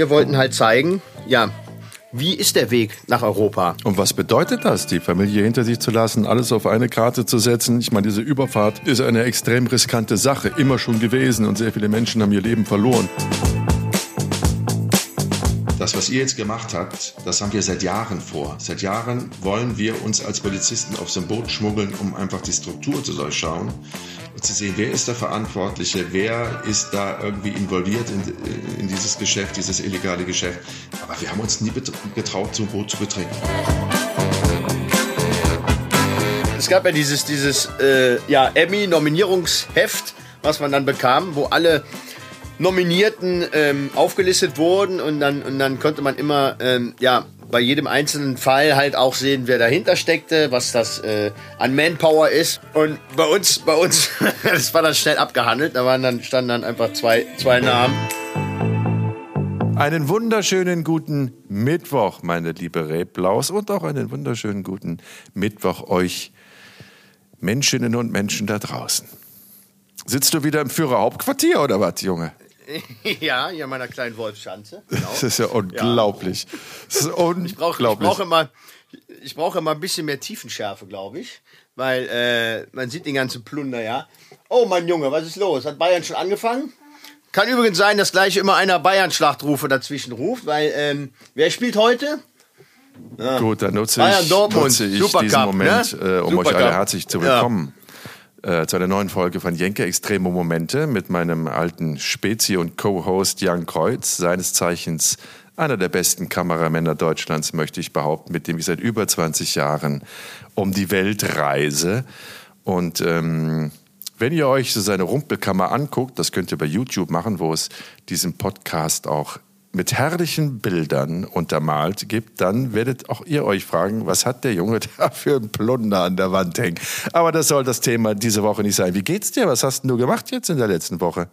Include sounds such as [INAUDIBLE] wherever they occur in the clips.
wir wollten halt zeigen, ja, wie ist der Weg nach Europa? Und was bedeutet das, die Familie hinter sich zu lassen, alles auf eine Karte zu setzen? Ich meine, diese Überfahrt ist eine extrem riskante Sache, immer schon gewesen und sehr viele Menschen haben ihr Leben verloren. Das, was ihr jetzt gemacht habt, das haben wir seit Jahren vor. Seit Jahren wollen wir uns als Polizisten auf so Boot schmuggeln, um einfach die Struktur zu durchschauen und zu sehen, wer ist der Verantwortliche, wer ist da irgendwie involviert in, in dieses Geschäft, dieses illegale Geschäft. Aber wir haben uns nie getraut, so ein Boot zu betreten. Es gab ja dieses, dieses äh, ja, Emmy-Nominierungsheft, was man dann bekam, wo alle Nominierten ähm, aufgelistet wurden und dann, und dann konnte man immer ähm, ja, bei jedem einzelnen Fall halt auch sehen, wer dahinter steckte, was das äh, an Manpower ist. Und bei uns, bei uns, [LAUGHS] das war dann schnell abgehandelt, da waren dann, standen dann einfach zwei, zwei Namen. Einen wunderschönen guten Mittwoch, meine liebe Reblaus, und auch einen wunderschönen guten Mittwoch euch Menschinnen und Menschen da draußen. Sitzt du wieder im Führerhauptquartier oder was, Junge? [LAUGHS] ja, hier in meiner kleinen Wolfschanze. Genau. Das ist ja unglaublich. Ja. Das ist unglaublich. Ich brauche brauch immer, ich brauche immer ein bisschen mehr Tiefenschärfe, glaube ich. Weil äh, man sieht den ganzen Plunder, ja. Oh, mein Junge, was ist los? Hat Bayern schon angefangen? Kann übrigens sein, dass gleich immer einer Bayern-Schlachtrufe dazwischen ruft, weil ähm, wer spielt heute? Ja. Gut, dann nutze Bayern, ich, Dortmund, nutze ich diesen ne? Moment, ne? äh, um Supercup. euch alle herzlich zu willkommen. Ja äh, zu einer neuen Folge von Jenke Extreme Momente mit meinem alten Spezi und Co-Host Jan Kreuz, seines Zeichens einer der besten Kameramänner Deutschlands, möchte ich behaupten, mit dem ich seit über 20 Jahren um die Welt reise. Und ähm, wenn ihr euch so seine Rumpelkammer anguckt, das könnt ihr bei YouTube machen, wo es diesen Podcast auch mit herrlichen Bildern untermalt gibt, dann werdet auch ihr euch fragen, was hat der Junge [LAUGHS] da für ein Plunder an der Wand hängen. Aber das soll das Thema diese Woche nicht sein. Wie geht's dir? Was hast du gemacht jetzt in der letzten Woche?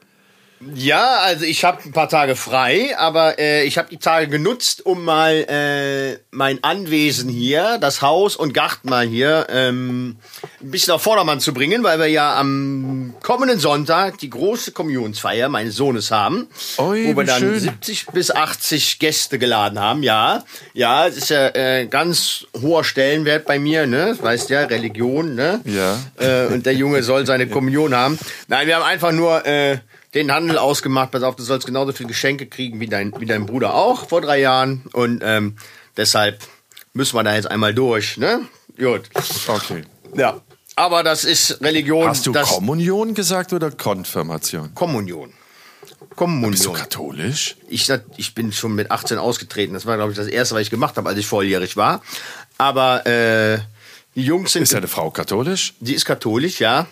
Ja, also ich habe ein paar Tage frei, aber äh, ich habe die Tage genutzt, um mal äh, mein Anwesen hier, das Haus und Garten mal hier ähm, ein bisschen auf Vordermann zu bringen, weil wir ja am kommenden Sonntag die große Kommunionsfeier meines Sohnes haben, Oi, wo wir dann schön. 70 bis 80 Gäste geladen haben. Ja, ja, es ist ja äh, ganz hoher Stellenwert bei mir, ne? Weißt ja, Religion, ne? Ja. Äh, und der Junge soll seine [LAUGHS] Kommunion haben. Nein, wir haben einfach nur äh, den Handel ausgemacht. Pass auf, du sollst genauso viele Geschenke kriegen wie dein, wie dein Bruder auch vor drei Jahren. Und ähm, deshalb müssen wir da jetzt einmal durch. Ne? Gut. Okay. Ja. Aber das ist Religion. Hast du Kommunion gesagt oder Konfirmation? Kommunion. Kommunion. Bist du katholisch? Ich, ich bin schon mit 18 ausgetreten. Das war, glaube ich, das erste, was ich gemacht habe, als ich volljährig war. Aber äh, die Jungs sind. Ist deine Frau katholisch? Die ist katholisch, ja.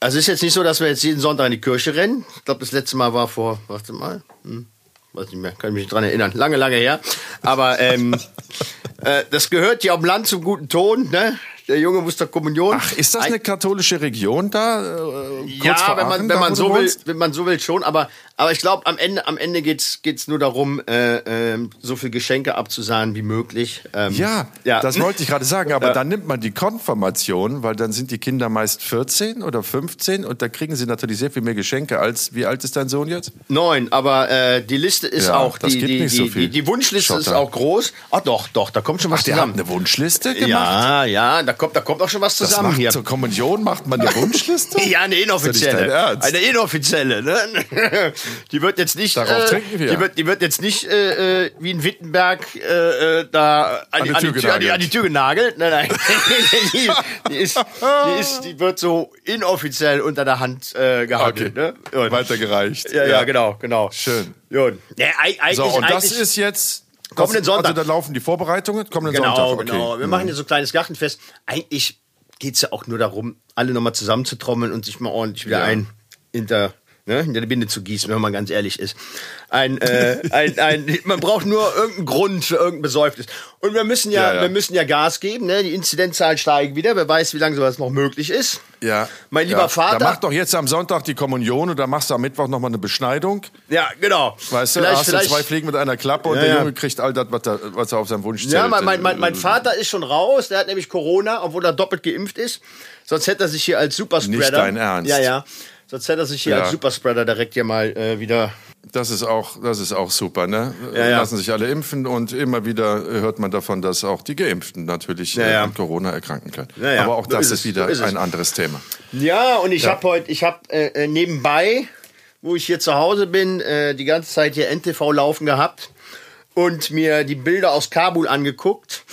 Also ist jetzt nicht so, dass wir jetzt jeden Sonntag in die Kirche rennen. Ich glaube, das letzte Mal war vor, warte mal, hm, weiß nicht mehr, kann ich mich nicht dran erinnern, lange, lange her. Aber ähm, [LAUGHS] äh, das gehört ja am Land zum guten Ton, ne? Der Junge muss zur Kommunion. Ach, ist das eine katholische Region da? Äh, ja, wenn man, wenn man so will, wenn man so will schon. Aber, aber ich glaube, am Ende, am Ende geht's, geht's nur darum, äh, äh, so viel Geschenke abzusahnen wie möglich. Ähm, ja, ja, das wollte ich gerade sagen. Aber ja. dann nimmt man die Konfirmation, weil dann sind die Kinder meist 14 oder 15 und da kriegen sie natürlich sehr viel mehr Geschenke als, wie alt ist dein Sohn jetzt? Neun, aber äh, die Liste ist ja, auch, die, die, die, die, die, Wunschliste Schotter. ist auch groß. Ach doch, doch, da kommt schon was Ach, zusammen. eine Wunschliste gemacht? Ja, ja, da kommt, da kommt auch schon was zusammen macht, hier. Zur Kommunion macht man eine Wunschliste? [LAUGHS] ja, eine inoffizielle. Eine inoffizielle, ne? [LAUGHS] Die wird jetzt nicht, Darauf äh, wir. Die wird, die wird jetzt nicht äh, äh wie in Wittenberg äh, äh da an, an, die, an, die, Tür, an, die, an die Tür genagelt. Nein, nein. [LAUGHS] die, die, ist, die, ist, die wird so inoffiziell unter der Hand äh, gehandelt. Okay. Ne? Weitergereicht. Ja, ja, ja, genau, genau. Schön. Ja, eigentlich, so, und das ist jetzt Kommenden Sonntag. Also da laufen die Vorbereitungen, kommenden genau, Sonntag. Okay. Genau, wir machen hier so ein kleines Gartenfest. Eigentlich geht es ja auch nur darum, alle nochmal zusammenzutrommeln und sich mal ordentlich wieder ja. ein hinter ne, hinter der Binde zu gießen, wenn man ganz ehrlich ist. Ein, äh, ein, ein, man braucht nur irgendeinen Grund für irgendein Besäufnis. Und wir müssen ja, ja, ja, wir müssen ja Gas geben. Ne? Die Inzidenzzahlen steigen wieder. Wer weiß, wie lange sowas noch möglich ist. Ja. Mein lieber ja. Vater. Da mach doch jetzt am Sonntag die Kommunion und dann machst du am Mittwoch nochmal eine Beschneidung. Ja, genau. Weißt du, vielleicht, hast vielleicht, du zwei Fliegen mit einer Klappe und der Junge kriegt all das, was er, was er auf seinem Wunsch zählt. Ja, mein, mein, mein, mein Vater ist schon raus. Der hat nämlich Corona, obwohl er doppelt geimpft ist. Sonst hätte er sich hier als Superspreader. Nicht dein Ernst. Ja, ja. Sonst hätte er sich hier ja. als Superspreader direkt hier mal äh, wieder Das ist auch, das ist auch super, ne? Ja, ja. Lassen sich alle impfen und immer wieder hört man davon, dass auch die Geimpften natürlich ja, ja. an Corona erkranken können. Aber auch das ist, ist, wieder ist ein anderes Thema. Ja, und ich habe heute, ich habe äh, äh, nebenbei, wo ich hier zu Hause bin, äh, die ganze Zeit hier NTV laufen gehabt und mir die Bilder aus Kabul angeguckt.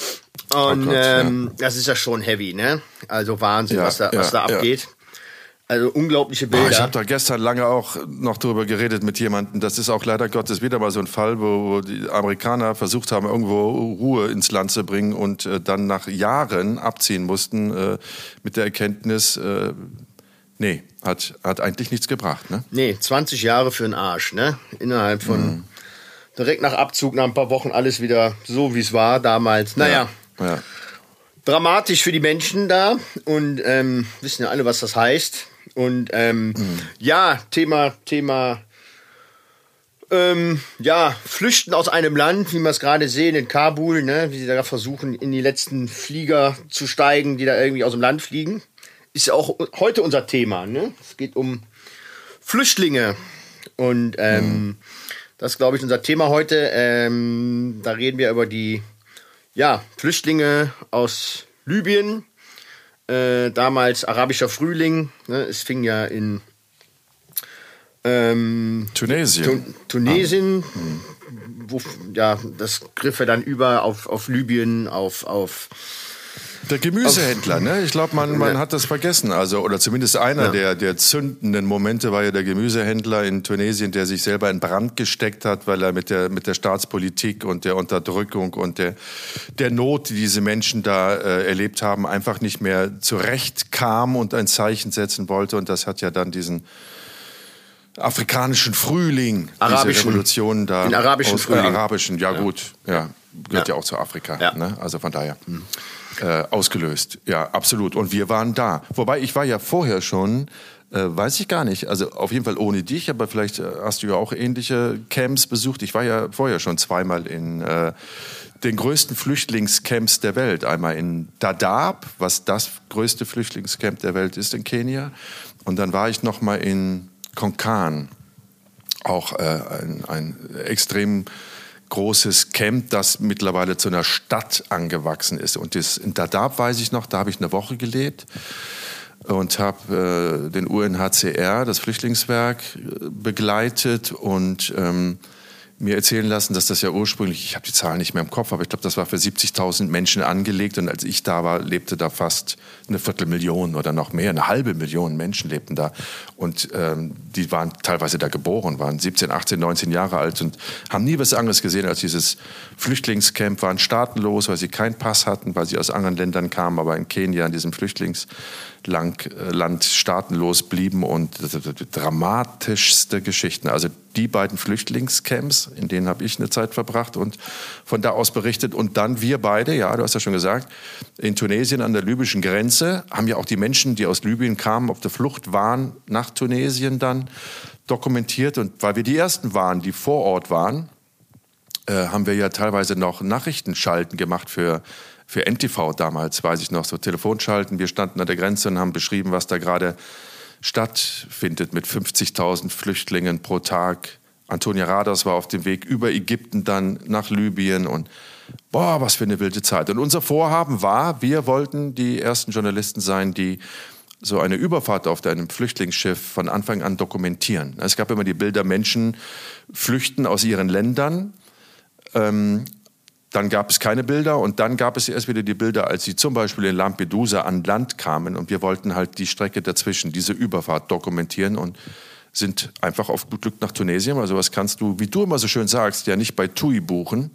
Und oh Gott, ähm, das ist ja schon heavy, ne? Also Wahnsinn, was da, was da abgeht. Also unglaubliche Bilder. Oh, ich habe da gestern lange auch noch darüber geredet mit jemandem. Das ist auch leider Gottes wieder mal so ein Fall, wo, wo die Amerikaner versucht haben, irgendwo Ruhe ins Land zu bringen und äh, dann nach Jahren abziehen mussten äh, mit der Erkenntnis, äh, nee, hat, hat eigentlich nichts gebracht. Ne? Nee, 20 Jahre für den Arsch. Ne? Innerhalb von mhm. direkt nach Abzug, nach ein paar Wochen alles wieder so, wie es war damals. Naja. Ja. ja. Dramatisch für die Menschen da und ähm, wissen ja alle, was das heißt und ähm, mhm. ja, Thema, Thema, ähm, ja, Flüchten aus einem Land, wie wir es gerade sehen in Kabul, ne, wie sie da versuchen, in die letzten Flieger zu steigen, die da irgendwie aus dem Land fliegen, ist ja auch heute unser Thema. Ne? Es geht um Flüchtlinge und ähm, mhm. das ist, glaube ich, unser Thema heute. Ähm, da reden wir über die ja, Flüchtlinge aus Libyen, äh, damals arabischer Frühling. Ne? Es fing ja in ähm, Tunesien. Tu Tunesien, ah. hm. wo, ja, das griff ja dann über auf, auf Libyen, auf, auf der Gemüsehändler, ne? Ich glaube, man, man hat das vergessen. Also, oder zumindest einer ja. der, der zündenden Momente war ja der Gemüsehändler in Tunesien, der sich selber in Brand gesteckt hat, weil er mit der, mit der Staatspolitik und der Unterdrückung und der, der Not, die diese Menschen da äh, erlebt haben, einfach nicht mehr zurechtkam und ein Zeichen setzen wollte. Und das hat ja dann diesen afrikanischen Frühling, arabischen, diese Revolution da. Den arabischen aus, äh, Frühling. Äh, arabischen, ja, ja, gut, ja. Gehört ja, ja auch zu Afrika. Ne? Also von daher. Mhm äh, ausgelöst. Ja, absolut. Und wir waren da. Wobei ich war ja vorher schon, äh, weiß ich gar nicht, also auf jeden Fall ohne dich, aber vielleicht äh, hast du ja auch ähnliche Camps besucht. Ich war ja vorher schon zweimal in äh, den größten Flüchtlingscamps der Welt. Einmal in Dadaab, was das größte Flüchtlingscamp der Welt ist in Kenia. Und dann war ich noch mal in Konkan, auch äh, ein, ein extrem großes Camp, das mittlerweile zu einer Stadt angewachsen ist. Und das, in Dadaab weiß ich noch, da habe ich eine Woche gelebt und habe äh, den UNHCR, das Flüchtlingswerk, begleitet und ähm, mir erzählen lassen, dass das ja ursprünglich, ich habe die Zahlen nicht mehr im Kopf, aber ich glaube, das war für 70.000 Menschen angelegt und als ich da war, lebte da fast eine Viertelmillion oder noch mehr, eine halbe Million Menschen lebten da und ähm, die waren teilweise da geboren, waren 17, 18, 19 Jahre alt und haben nie was anderes gesehen als dieses Flüchtlingscamp, waren staatenlos, weil sie keinen Pass hatten, weil sie aus anderen Ländern kamen, aber in Kenia in diesem Flüchtlings lang, äh, staatenlos blieben und dramatischste Geschichten. Also die beiden Flüchtlingscamps, in denen habe ich eine Zeit verbracht und von da aus berichtet. Und dann wir beide, ja, du hast ja schon gesagt, in Tunesien an der libyschen Grenze haben ja auch die Menschen, die aus Libyen kamen, auf der Flucht waren, nach Tunesien dann dokumentiert. Und weil wir die Ersten waren, die vor Ort waren, äh, haben wir ja teilweise noch Nachrichtenschalten gemacht für für NTV damals, weiß ich noch, so Telefonschalten. Wir standen an der Grenze und haben beschrieben, was da gerade stattfindet mit 50.000 Flüchtlingen pro Tag. Antonia Radas war auf dem Weg über Ägypten dann nach Libyen und boah, was für eine wilde Zeit. Und unser Vorhaben war, wir wollten die ersten Journalisten sein, die so eine Überfahrt auf einem Flüchtlingsschiff von Anfang an dokumentieren. Es gab immer die Bilder, Menschen flüchten aus ihren Ländern ähm, dann gab es keine Bilder und dann gab es erst wieder die Bilder, als sie zum Beispiel in Lampedusa an Land kamen und wir wollten halt die Strecke dazwischen, diese Überfahrt dokumentieren und sind einfach auf gut Glück nach Tunesien. Also was kannst du, wie du immer so schön sagst, ja nicht bei TUI buchen,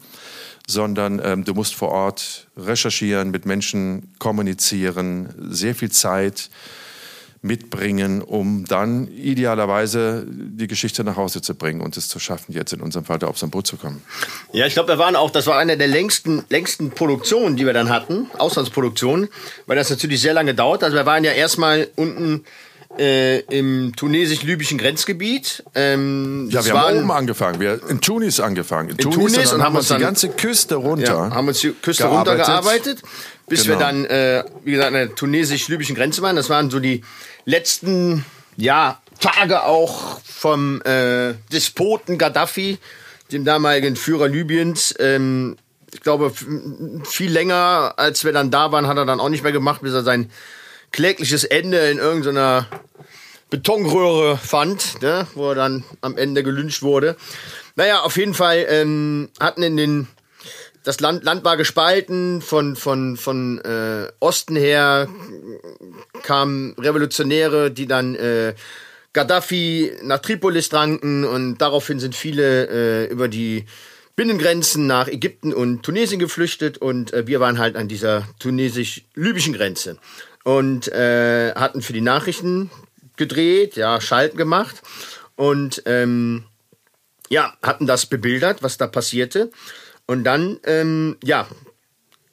sondern ähm, du musst vor Ort recherchieren, mit Menschen kommunizieren, sehr viel Zeit mitbringen, um dann idealerweise die Geschichte nach Hause zu bringen und es zu schaffen, jetzt in unserem Fall da aufs Boot zu kommen. Ja, ich glaube, wir waren auch, das war eine der längsten, längsten Produktionen, die wir dann hatten, Auslandsproduktionen, weil das natürlich sehr lange dauert. Also wir waren ja erstmal unten äh, im tunesisch-libyschen Grenzgebiet. Ähm, ja, wir haben oben angefangen, wir in Tunis angefangen. In, in Tunis, Tunis und, haben uns die ganze Küste runter. Ja, haben uns die Küste gearbeitet. runtergearbeitet, bis genau. wir dann, äh, wie gesagt, an der tunesisch-libyschen Grenze waren. Das waren so die letzten, ja, Tage auch vom äh, Despoten Gaddafi, dem damaligen Führer Libyens. Ähm, ich glaube, viel länger, als wir dann da waren, hat er dann auch nicht mehr gemacht, bis er sein klägliches Ende in irgendeiner Betonröhre fand, ne, wo er dann am Ende gelünscht wurde. Naja, auf jeden Fall ähm, hatten in den das Land, Land war gespalten, von, von, von äh, Osten her kamen Revolutionäre, die dann äh, Gaddafi nach Tripolis dranken und daraufhin sind viele äh, über die Binnengrenzen nach Ägypten und Tunesien geflüchtet und äh, wir waren halt an dieser tunesisch-libyschen Grenze und äh, hatten für die Nachrichten gedreht, ja, Schalten gemacht und ähm, ja, hatten das bebildert, was da passierte. Und dann, ähm, ja,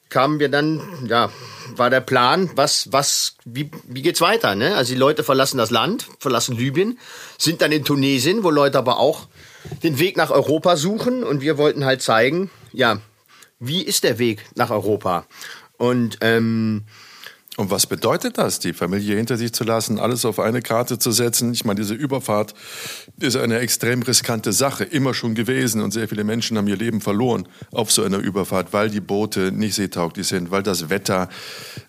kamen wir dann, ja, war der Plan, was, was, wie, wie geht's weiter, ne? Also die Leute verlassen das Land, verlassen Libyen, sind dann in Tunesien, wo Leute aber auch den Weg nach Europa suchen und wir wollten halt zeigen, ja, wie ist der Weg nach Europa? Und ähm, und was bedeutet das, die Familie hinter sich zu lassen, alles auf eine Karte zu setzen? Ich meine, diese Überfahrt ist eine extrem riskante Sache, immer schon gewesen. Und sehr viele Menschen haben ihr Leben verloren auf so einer Überfahrt, weil die Boote nicht seetauglich sind, weil das Wetter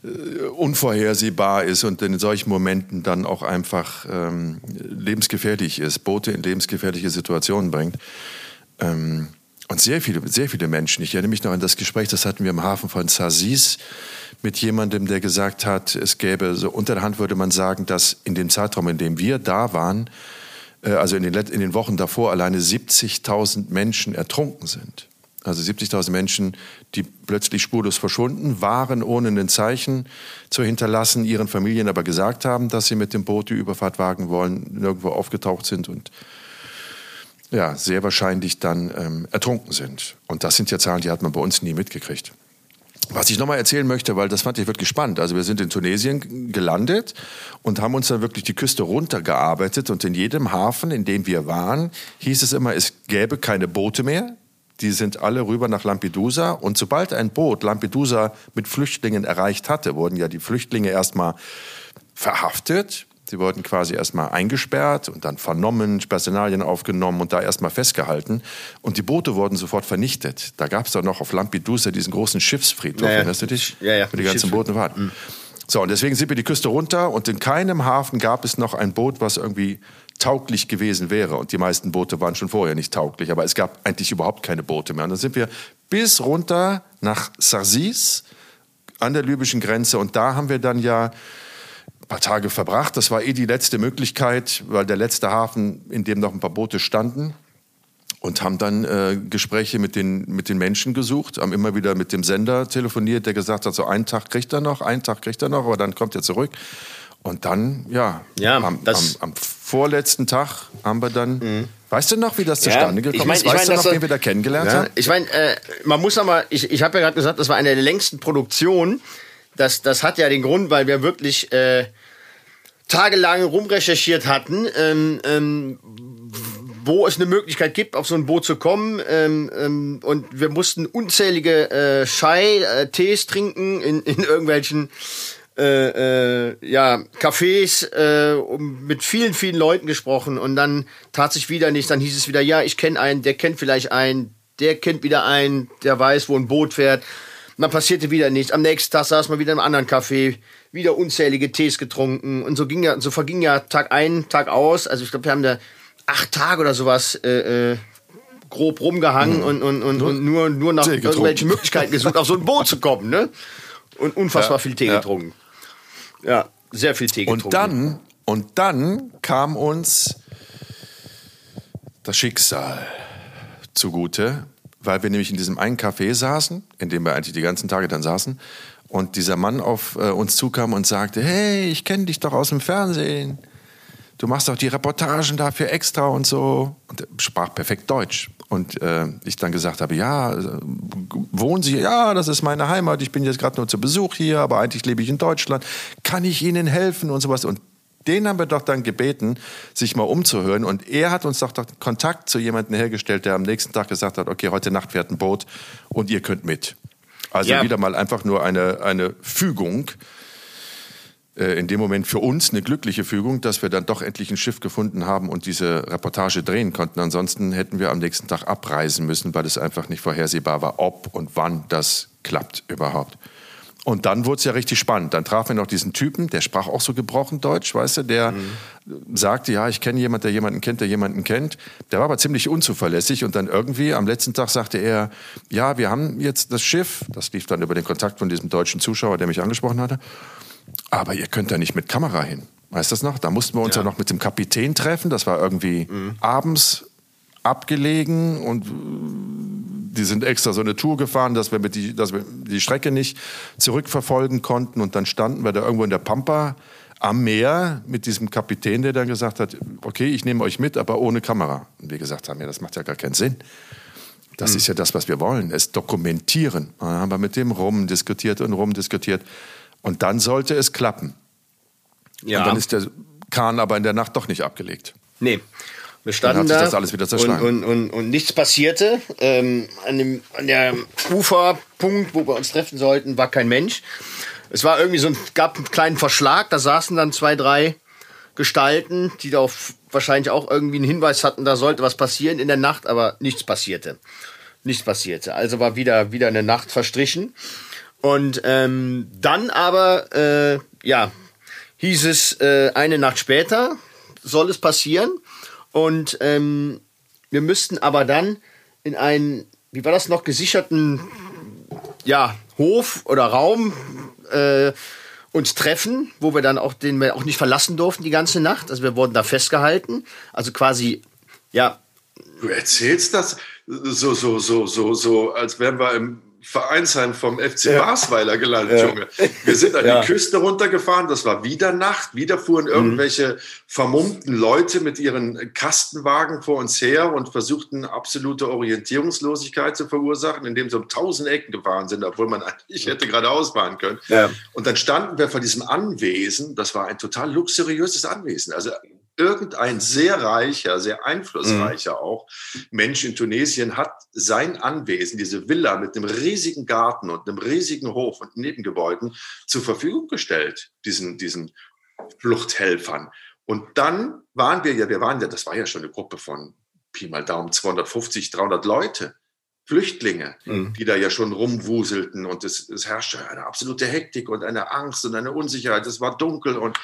äh, unvorhersehbar ist und in solchen Momenten dann auch einfach ähm, lebensgefährlich ist, Boote in lebensgefährliche Situationen bringt. Ähm, und sehr viele, sehr viele Menschen, ich erinnere mich noch an das Gespräch, das hatten wir im Hafen von Sazis, mit jemandem, der gesagt hat, es gäbe, so unter der Hand würde man sagen, dass in dem Zeitraum, in dem wir da waren, äh, also in den, in den Wochen davor alleine 70.000 Menschen ertrunken sind. Also 70.000 Menschen, die plötzlich spurlos verschwunden waren, ohne ein Zeichen zu hinterlassen, ihren Familien aber gesagt haben, dass sie mit dem Boot die Überfahrt wagen wollen, nirgendwo aufgetaucht sind und ja, sehr wahrscheinlich dann ähm, ertrunken sind. Und das sind ja Zahlen, die hat man bei uns nie mitgekriegt. Was ich nochmal erzählen möchte, weil das fand ich wirklich spannend. Also wir sind in Tunesien gelandet und haben uns dann wirklich die Küste runtergearbeitet und in jedem Hafen, in dem wir waren, hieß es immer, es gäbe keine Boote mehr. Die sind alle rüber nach Lampedusa und sobald ein Boot Lampedusa mit Flüchtlingen erreicht hatte, wurden ja die Flüchtlinge erstmal verhaftet, Sie wurden quasi erstmal eingesperrt und dann vernommen, Personalien aufgenommen und da erstmal festgehalten. Und die Boote wurden sofort vernichtet. Da gab es doch noch auf Lampedusa diesen großen Schiffsfriedhof, ja, erinnerst du dich? Ja, ja. Wo die ganzen Boote waren. Mhm. So, und deswegen sind wir die Küste runter und in keinem Hafen gab es noch ein Boot, was irgendwie tauglich gewesen wäre. Und die meisten Boote waren schon vorher nicht tauglich, aber es gab eigentlich überhaupt keine Boote mehr. Und dann sind wir bis runter nach Sarsis an der libyschen Grenze und da haben wir dann ja paar Tage verbracht. Das war eh die letzte Möglichkeit, weil der letzte Hafen, in dem noch ein paar Boote standen. Und haben dann äh, Gespräche mit den, mit den Menschen gesucht, haben immer wieder mit dem Sender telefoniert, der gesagt hat, so einen Tag kriegt er noch, einen Tag kriegt er noch, aber dann kommt er zurück. Und dann, ja, ja am, am, am, vorletzten Tag haben wir dann, mhm. weißt du noch, wie das zustande ja, gekommen ich mein, ist? Weißt ich mein, du noch, wen wir da kennengelernt ja, haben? Ich meine, äh, man muss aber, ich, ich habe ja gerade gesagt, das war eine der längsten Produktionen das, das hat ja den Grund, weil wir wirklich äh, tagelang rumrecherchiert hatten, ähm, ähm, wo es eine Möglichkeit gibt, auf so ein Boot zu kommen. Ähm, ähm, und wir mussten unzählige äh, Chai-Tees äh, trinken in, in irgendwelchen äh, äh, ja, Cafés äh, mit vielen, vielen Leuten gesprochen und dann tat sich wieder nichts. Dann hieß es wieder, ja, ich kenne einen, der kennt vielleicht einen, der kennt wieder einen, der weiß, wo ein Boot fährt. Und dann passierte wieder nichts. Am nächsten Tag saß man wieder im anderen Café, wieder unzählige Tees getrunken. Und so ging ja, so verging ja Tag ein, Tag aus. Also ich glaube, wir haben da acht Tage oder sowas äh, äh, grob rumgehangen mhm. und, und, und, und, nur, nur nach irgendwelchen Möglichkeiten gesucht, auf so ein Boot zu kommen, ne? Und unfassbar ja, viel Tee ja. getrunken. Ja, sehr viel Tee getrunken. Und dann, und dann kam uns das Schicksal zugute weil wir nämlich in diesem einen Café saßen, in dem wir eigentlich die ganzen Tage dann saßen, und dieser Mann auf äh, uns zukam und sagte, hey, ich kenne dich doch aus dem Fernsehen. Du machst doch die Reportagen dafür extra und so. Und er sprach perfekt Deutsch. Und äh, ich dann gesagt habe, ja, äh, wohnen Sie? Ja, das ist meine Heimat. Ich bin jetzt gerade nur zu Besuch hier, aber eigentlich lebe ich in Deutschland. Kann ich Ihnen helfen und sowas? Und den haben wir doch dann gebeten, sich mal umzuhören. Und er hat uns doch, doch Kontakt zu jemandem hergestellt, der am nächsten Tag gesagt hat, okay, heute Nacht fährt ein Boot und ihr könnt mit. Also ja. wieder mal einfach nur eine, eine Fügung. äh, in dem Moment für uns eine glückliche Fügung, dass wir dann doch endlich ein Schiff gefunden haben und diese Reportage drehen konnten. Ansonsten hätten wir am nächsten Tag abreisen müssen, weil es einfach nicht vorhersehbar war, ob und wann das klappt überhaupt. Und dann wurde es ja richtig spannend. Dann trafen wir noch diesen Typen, der sprach auch so gebrochen Deutsch, weißt du, der mhm. sagte, ja, ich kenne jemanden, der jemanden kennt, der jemanden kennt. Der war aber ziemlich unzuverlässig und dann irgendwie am letzten Tag sagte er, ja, wir haben jetzt das Schiff, das lief dann über den Kontakt von diesem deutschen Zuschauer, der mich angesprochen hatte, aber ihr könnt da nicht mit Kamera hin. Weißt du das noch? Da mussten wir uns ja, ja noch mit dem Kapitän treffen, das war irgendwie mhm. abends abgelegen und die sind extra so eine Tour gefahren, dass wir, mit die, dass wir die Strecke nicht zurückverfolgen konnten. Und dann standen wir da irgendwo in der Pampa am Meer mit diesem Kapitän, der dann gesagt hat, okay, ich nehme euch mit, aber ohne Kamera. Und wir gesagt haben, ja, das macht ja gar keinen Sinn. Das mhm. ist ja das, was wir wollen, es dokumentieren. Dann haben wir mit dem rumdiskutiert und rumdiskutiert. Und dann sollte es klappen. Ja. Und dann ist der Kahn aber in der Nacht doch nicht abgelegt. Nee. Wir standen da das alles wieder zerschlagen. Und, und, und, und nichts passierte. Ähm, an, dem, an der Uferpunkt, wo wir uns treffen sollten, war kein Mensch. Es war irgendwie so ein, gab einen kleinen Verschlag, da saßen dann zwei, drei Gestalten, die da wahrscheinlich auch irgendwie einen Hinweis hatten, da sollte was passieren in der Nacht, aber nichts passierte. Nichts passierte. Also war wieder, wieder eine Nacht verstrichen. Und ähm, dann aber, äh, ja, hieß es äh, eine Nacht später, soll es passieren. Und ähm, wir müssten aber dann in einen, wie war das noch, gesicherten ja, Hof oder Raum äh, uns treffen, wo wir dann auch den wir auch nicht verlassen durften die ganze Nacht. Also wir wurden da festgehalten. Also quasi, ja. Du erzählst das so, so, so, so, so, als wären wir im Vereinsheim vom FC ja. Basweiler gelandet, ja. Junge. Wir sind an ja. die Küste runtergefahren, das war wieder Nacht, wieder fuhren mhm. irgendwelche vermummten Leute mit ihren Kastenwagen vor uns her und versuchten absolute Orientierungslosigkeit zu verursachen, indem sie um tausend Ecken gefahren sind, obwohl man eigentlich hätte geradeaus fahren können. Und dann standen wir vor diesem Anwesen, das war ein total luxuriöses Anwesen, also irgendein sehr reicher, sehr einflussreicher mhm. auch Mensch in Tunesien hat sein Anwesen, diese Villa mit einem riesigen Garten und einem riesigen Hof und Nebengebäuden zur Verfügung gestellt, diesen, diesen Fluchthelfern. Und dann waren wir ja, wir waren ja, das war ja schon eine Gruppe von Pi mal Daumen 250, 300 Leute. Flüchtlinge, mhm. die da ja schon rumwuselten und es, es herrschte eine absolute Hektik und eine Angst und eine Unsicherheit. Es war dunkel und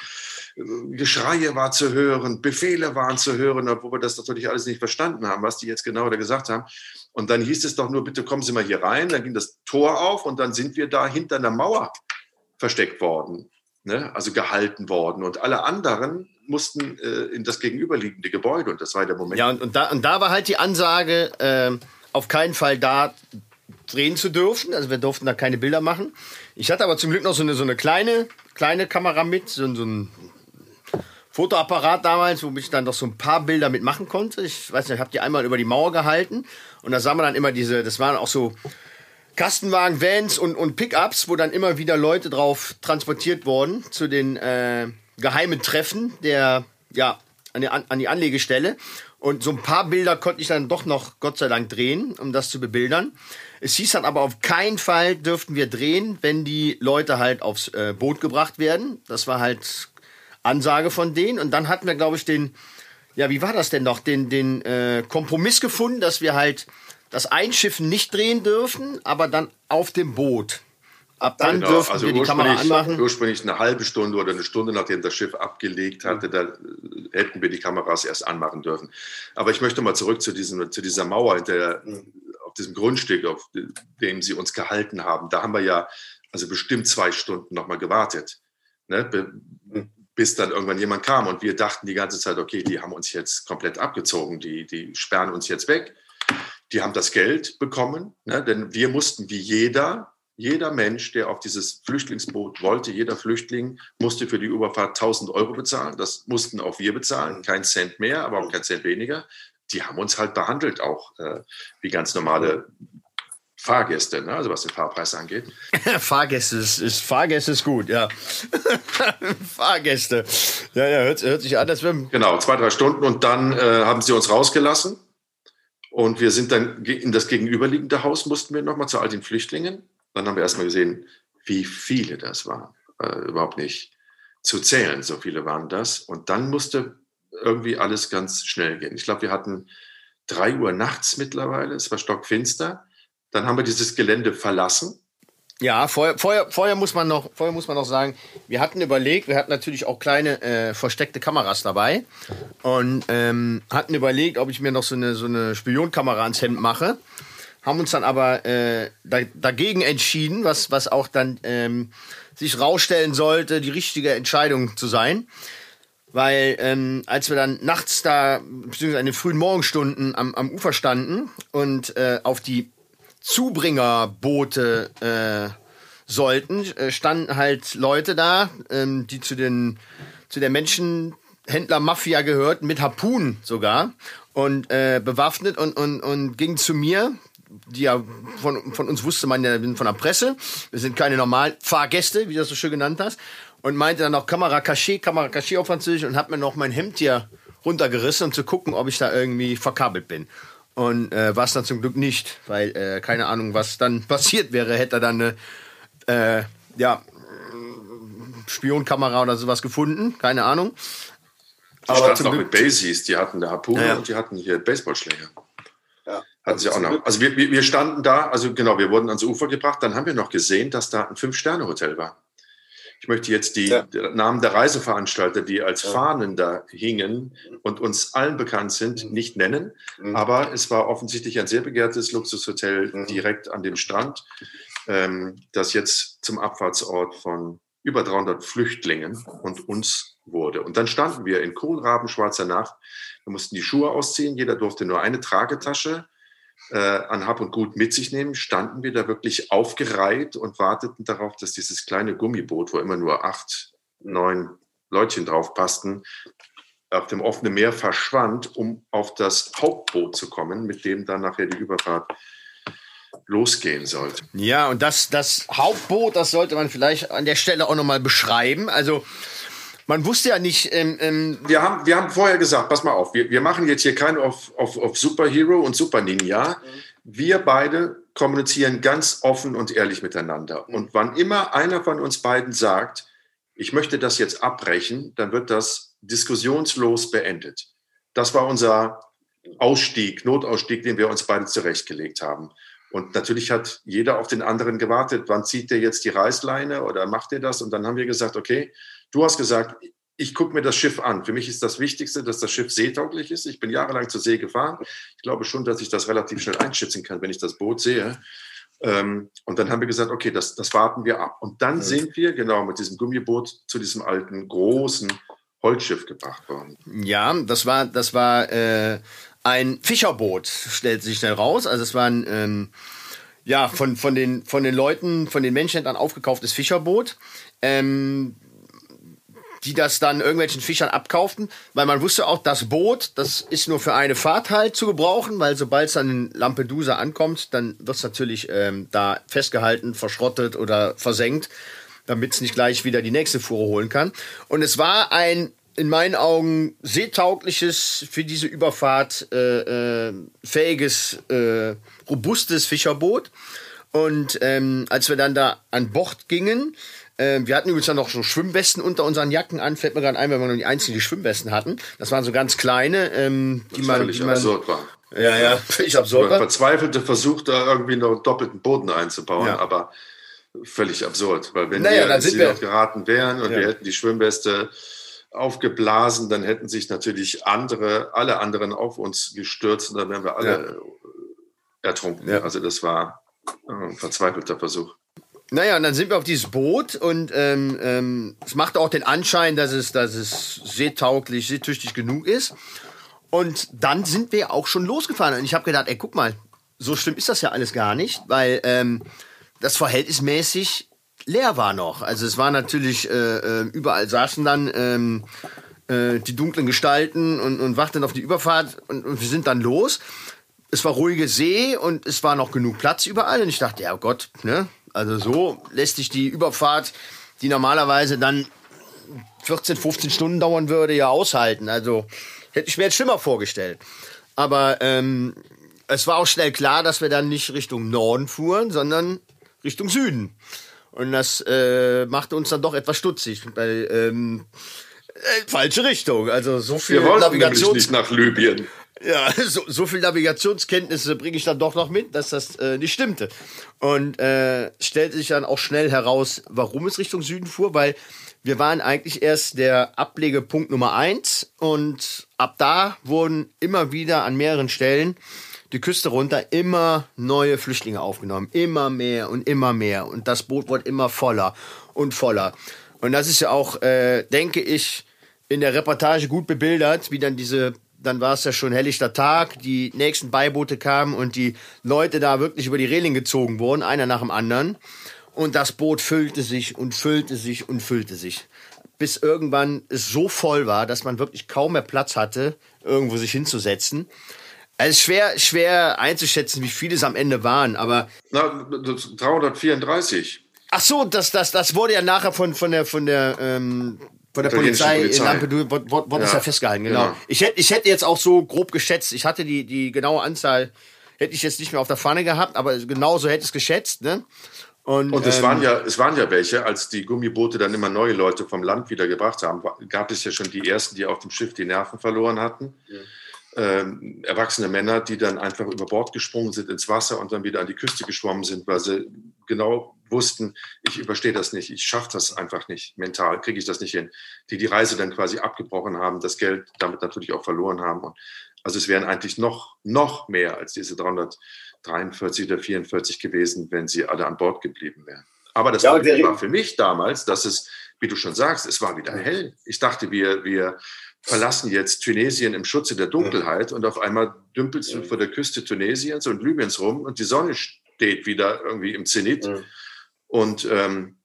Geschreie war zu hören, Befehle waren zu hören, obwohl wir das natürlich alles nicht verstanden haben, was die jetzt genau da gesagt haben. Und dann hieß es doch nur, bitte kommen Sie mal hier rein. Dann ging das Tor auf und dann sind wir da hinter einer Mauer versteckt worden, ne? also gehalten worden. Und alle anderen mussten äh, in das gegenüberliegende Gebäude. Und das war der Moment. Ja, und, und, da, und da war halt die Ansage, äh, auf keinen Fall da drehen zu dürfen. Also wir durften da keine Bilder machen. Ich hatte aber zum Glück noch so eine, so eine kleine, kleine Kamera mit, so, so ein Fotoapparat damals, wo ich dann doch so ein paar Bilder mitmachen konnte. Ich weiß nicht, ich habe die einmal über die Mauer gehalten und da sah man dann immer diese, das waren auch so Kastenwagen, Vans und, und Pickups, wo dann immer wieder Leute drauf transportiert wurden zu den äh, geheimen Treffen der, ja, an die, an die Anlegestelle. Und so ein paar Bilder konnte ich dann doch noch, Gott sei Dank, drehen, um das zu bebildern. Es hieß dann aber auf keinen Fall dürften wir drehen, wenn die Leute halt aufs äh, Boot gebracht werden. Das war halt Ansage von denen. Und dann hatten wir, glaube ich, den, ja, wie war das denn noch, den, den äh, Kompromiss gefunden, dass wir halt das Einschiffen nicht drehen dürfen, aber dann auf dem Boot. Ab dann genau, dürfen also wir die Kamera anmachen. Ursprünglich eine halbe Stunde oder eine Stunde, nachdem das Schiff abgelegt hatte, da äh, hätten wir die Kameras erst anmachen dürfen. Aber ich möchte mal zurück zu, diesem, zu dieser Mauer, der, auf diesem Grundstück, auf dem sie uns gehalten haben. Da haben wir ja also bestimmt zwei Stunden nochmal gewartet. Ne? Bis dann irgendwann jemand kam und wir dachten die ganze Zeit, okay, die haben uns jetzt komplett abgezogen, die, die sperren uns jetzt weg. Die haben das Geld bekommen, ne? denn wir mussten wie jeder, jeder Mensch, der auf dieses Flüchtlingsboot wollte, jeder Flüchtling musste für die Überfahrt 1000 Euro bezahlen. Das mussten auch wir bezahlen, kein Cent mehr, aber auch kein Cent weniger. Die haben uns halt behandelt auch äh, wie ganz normale Fahrgäste, ne? also was den Fahrpreis angeht. [LAUGHS] Fahrgäste ist, ist, Fahrgäste ist gut, ja. [LAUGHS] Fahrgäste. Ja, ja, hört, hört sich an, als wenn. Genau, zwei, drei Stunden und dann äh, haben sie uns rausgelassen. Und wir sind dann in das gegenüberliegende Haus, mussten wir nochmal zu all den Flüchtlingen. Dann haben wir erstmal gesehen, wie viele das waren. Äh, überhaupt nicht zu zählen. So viele waren das. Und dann musste irgendwie alles ganz schnell gehen. Ich glaube, wir hatten drei Uhr nachts mittlerweile. Es war stockfinster. Dann haben wir dieses Gelände verlassen. Ja, vorher, vorher, vorher, muss man noch, vorher muss man noch sagen, wir hatten überlegt, wir hatten natürlich auch kleine äh, versteckte Kameras dabei und ähm, hatten überlegt, ob ich mir noch so eine, so eine Spionkamera ans Hemd mache. Haben uns dann aber äh, da, dagegen entschieden, was, was auch dann ähm, sich rausstellen sollte, die richtige Entscheidung zu sein. Weil ähm, als wir dann nachts da, beziehungsweise in den frühen Morgenstunden am, am Ufer standen und äh, auf die Zubringerboote äh, sollten, äh, standen halt Leute da, ähm, die zu den zu der Menschenhändler-Mafia gehörten, mit Harpunen sogar und äh, bewaffnet und, und, und ging zu mir, die ja von, von uns wusste man ja von der Presse. Wir sind keine normalen Fahrgäste, wie du das so schön genannt hast. Und meinte dann auch Kamera Caché, Kamera Caché auf Französisch und hat mir noch mein Hemd hier runtergerissen, um zu gucken, ob ich da irgendwie verkabelt bin. Und äh, war es dann zum Glück nicht, weil äh, keine Ahnung, was dann [LAUGHS] passiert wäre, hätte er dann eine äh, ja, Spionkamera oder sowas gefunden, keine Ahnung. Die Aber standen noch mit Basies, die hatten eine Harpune ja. und die hatten hier Baseballschläger. Ja. Hatten sie auch noch. Also wir, wir standen da, also genau, wir wurden ans Ufer gebracht, dann haben wir noch gesehen, dass da ein Fünf-Sterne-Hotel war. Ich möchte jetzt die ja. Namen der Reiseveranstalter, die als ja. Fahnen da hingen und uns allen bekannt sind, mhm. nicht nennen. Mhm. Aber es war offensichtlich ein sehr begehrtes Luxushotel mhm. direkt an dem Strand, ähm, das jetzt zum Abfahrtsort von über 300 Flüchtlingen und uns wurde. Und dann standen wir in kohlrabenschwarzer Nacht. Wir mussten die Schuhe ausziehen. Jeder durfte nur eine Tragetasche äh, an Hab und Gut mit sich nehmen, standen wir da wirklich aufgereiht und warteten darauf, dass dieses kleine Gummiboot, wo immer nur acht, neun Leutchen drauf passten, auf dem offenen Meer verschwand, um auf das Hauptboot zu kommen, mit dem dann nachher die Überfahrt losgehen sollte. Ja, und das, das Hauptboot, das sollte man vielleicht an der Stelle auch nochmal beschreiben. Also man wusste ja nicht. Ähm, ähm wir, haben, wir haben vorher gesagt, pass mal auf, wir, wir machen jetzt hier kein auf, auf, auf Superhero und Super Ninja. Wir beide kommunizieren ganz offen und ehrlich miteinander. Und wann immer einer von uns beiden sagt, ich möchte das jetzt abbrechen, dann wird das diskussionslos beendet. Das war unser Ausstieg, Notausstieg, den wir uns beide zurechtgelegt haben. Und natürlich hat jeder auf den anderen gewartet. Wann zieht der jetzt die Reißleine oder macht er das? Und dann haben wir gesagt, okay, Du hast gesagt, ich gucke mir das Schiff an. Für mich ist das Wichtigste, dass das Schiff seetauglich ist. Ich bin jahrelang zur See gefahren. Ich glaube schon, dass ich das relativ schnell einschätzen kann, wenn ich das Boot sehe. Ähm, und dann haben wir gesagt, okay, das, das warten wir ab. Und dann sind wir genau mit diesem Gummiboot zu diesem alten großen Holzschiff gebracht worden. Ja, das war, das war äh, ein Fischerboot, stellt sich schnell raus. Also es war ein ähm, ja von, von, den, von den Leuten, von den Menschenhändlern aufgekauftes Fischerboot. Ähm, die das dann irgendwelchen Fischern abkauften, weil man wusste auch, das Boot, das ist nur für eine Fahrt halt zu gebrauchen, weil sobald es dann in Lampedusa ankommt, dann wird es natürlich ähm, da festgehalten, verschrottet oder versenkt, damit es nicht gleich wieder die nächste Fuhre holen kann. Und es war ein in meinen Augen seetaugliches, für diese Überfahrt äh, äh, fähiges, äh, robustes Fischerboot. Und ähm, als wir dann da an Bord gingen, ähm, wir hatten übrigens dann noch so Schwimmwesten unter unseren Jacken an. Fällt mir gerade ein, weil wir nur die einzigen die Schwimmwesten hatten. Das waren so ganz kleine, ähm, die, man, die man. absurd war. Ja, ja, [LAUGHS] völlig absurd. Man verzweifelte Versuch, da irgendwie noch einen doppelten Boden einzubauen, ja. aber völlig absurd. Weil wenn naja, wir ins Ziel geraten wären und ja. wir hätten die Schwimmweste aufgeblasen, dann hätten sich natürlich andere, alle anderen auf uns gestürzt und dann wären wir alle ja. ertrunken. Also das war ein verzweifelter Versuch. Naja, und dann sind wir auf dieses Boot und ähm, ähm, es macht auch den Anschein, dass es, dass es seetauglich, seetüchtig genug ist. Und dann sind wir auch schon losgefahren. Und ich habe gedacht, ey, guck mal, so schlimm ist das ja alles gar nicht, weil ähm, das verhältnismäßig leer war noch. Also es war natürlich, äh, äh, überall saßen dann ähm, äh, die dunklen Gestalten und, und warteten auf die Überfahrt und, und wir sind dann los. Es war ruhige See und es war noch genug Platz überall. Und ich dachte, ja Gott, ne, also so lässt sich die Überfahrt, die normalerweise dann 14, 15 Stunden dauern würde, ja aushalten. Also hätte ich mir jetzt schlimmer vorgestellt. Aber ähm, es war auch schnell klar, dass wir dann nicht Richtung Norden fuhren, sondern Richtung Süden. Und das äh, machte uns dann doch etwas stutzig, weil ähm, äh, falsche Richtung. Also so viel Wir wollten Navigations nicht nach Libyen. Ja, [LAUGHS] so, so viel Navigationskenntnisse bringe ich dann doch noch mit, dass das äh, nicht stimmte. Und äh, stellte sich dann auch schnell heraus, warum es Richtung Süden fuhr, weil wir waren eigentlich erst der Ablegepunkt Nummer eins und ab da wurden immer wieder an mehreren Stellen die Küste runter immer neue Flüchtlinge aufgenommen. Immer mehr und immer mehr. Und das Boot wurde immer voller und voller. Und das ist ja auch, äh, denke ich, in der Reportage gut bebildert, wie dann diese dann war es ja schon helllichter Tag, die nächsten Beiboote kamen und die Leute da wirklich über die Reling gezogen wurden, einer nach dem anderen. Und das Boot füllte sich und füllte sich und füllte sich. Bis irgendwann es so voll war, dass man wirklich kaum mehr Platz hatte, irgendwo sich hinzusetzen. Es ist schwer, schwer einzuschätzen, wie viele es am Ende waren, aber. Na, 334. Ach so, das, das, das wurde ja nachher von, von der, von der, ähm, von der Polizei, Polizei, in Lampedusa wurde, wurde ja. ja festgehalten, genau. genau. Ich, hätte, ich hätte jetzt auch so grob geschätzt, ich hatte die, die genaue Anzahl, hätte ich jetzt nicht mehr auf der Fahne gehabt, aber genauso hätte ich es geschätzt, ne? Und, und es, ähm, waren ja, es waren ja welche, als die Gummiboote dann immer neue Leute vom Land wieder gebracht haben, gab es ja schon die ersten, die auf dem Schiff die Nerven verloren hatten. Ja. Ähm, erwachsene Männer, die dann einfach über Bord gesprungen sind ins Wasser und dann wieder an die Küste geschwommen sind, weil sie genau wussten, ich überstehe das nicht, ich schaffe das einfach nicht, mental kriege ich das nicht hin, die die Reise dann quasi abgebrochen haben, das Geld damit natürlich auch verloren haben. Und also es wären eigentlich noch, noch mehr als diese 300 43 oder 44 gewesen, wenn sie alle an Bord geblieben wären. Aber das ja, war für mich damals, dass es, wie du schon sagst, es war wieder hell. Ich dachte, wir, wir verlassen jetzt Tunesien im Schutze der Dunkelheit und auf einmal dümpelst du vor der Küste Tunesiens und Libyens rum und die Sonne steht wieder irgendwie im Zenit. Und ähm,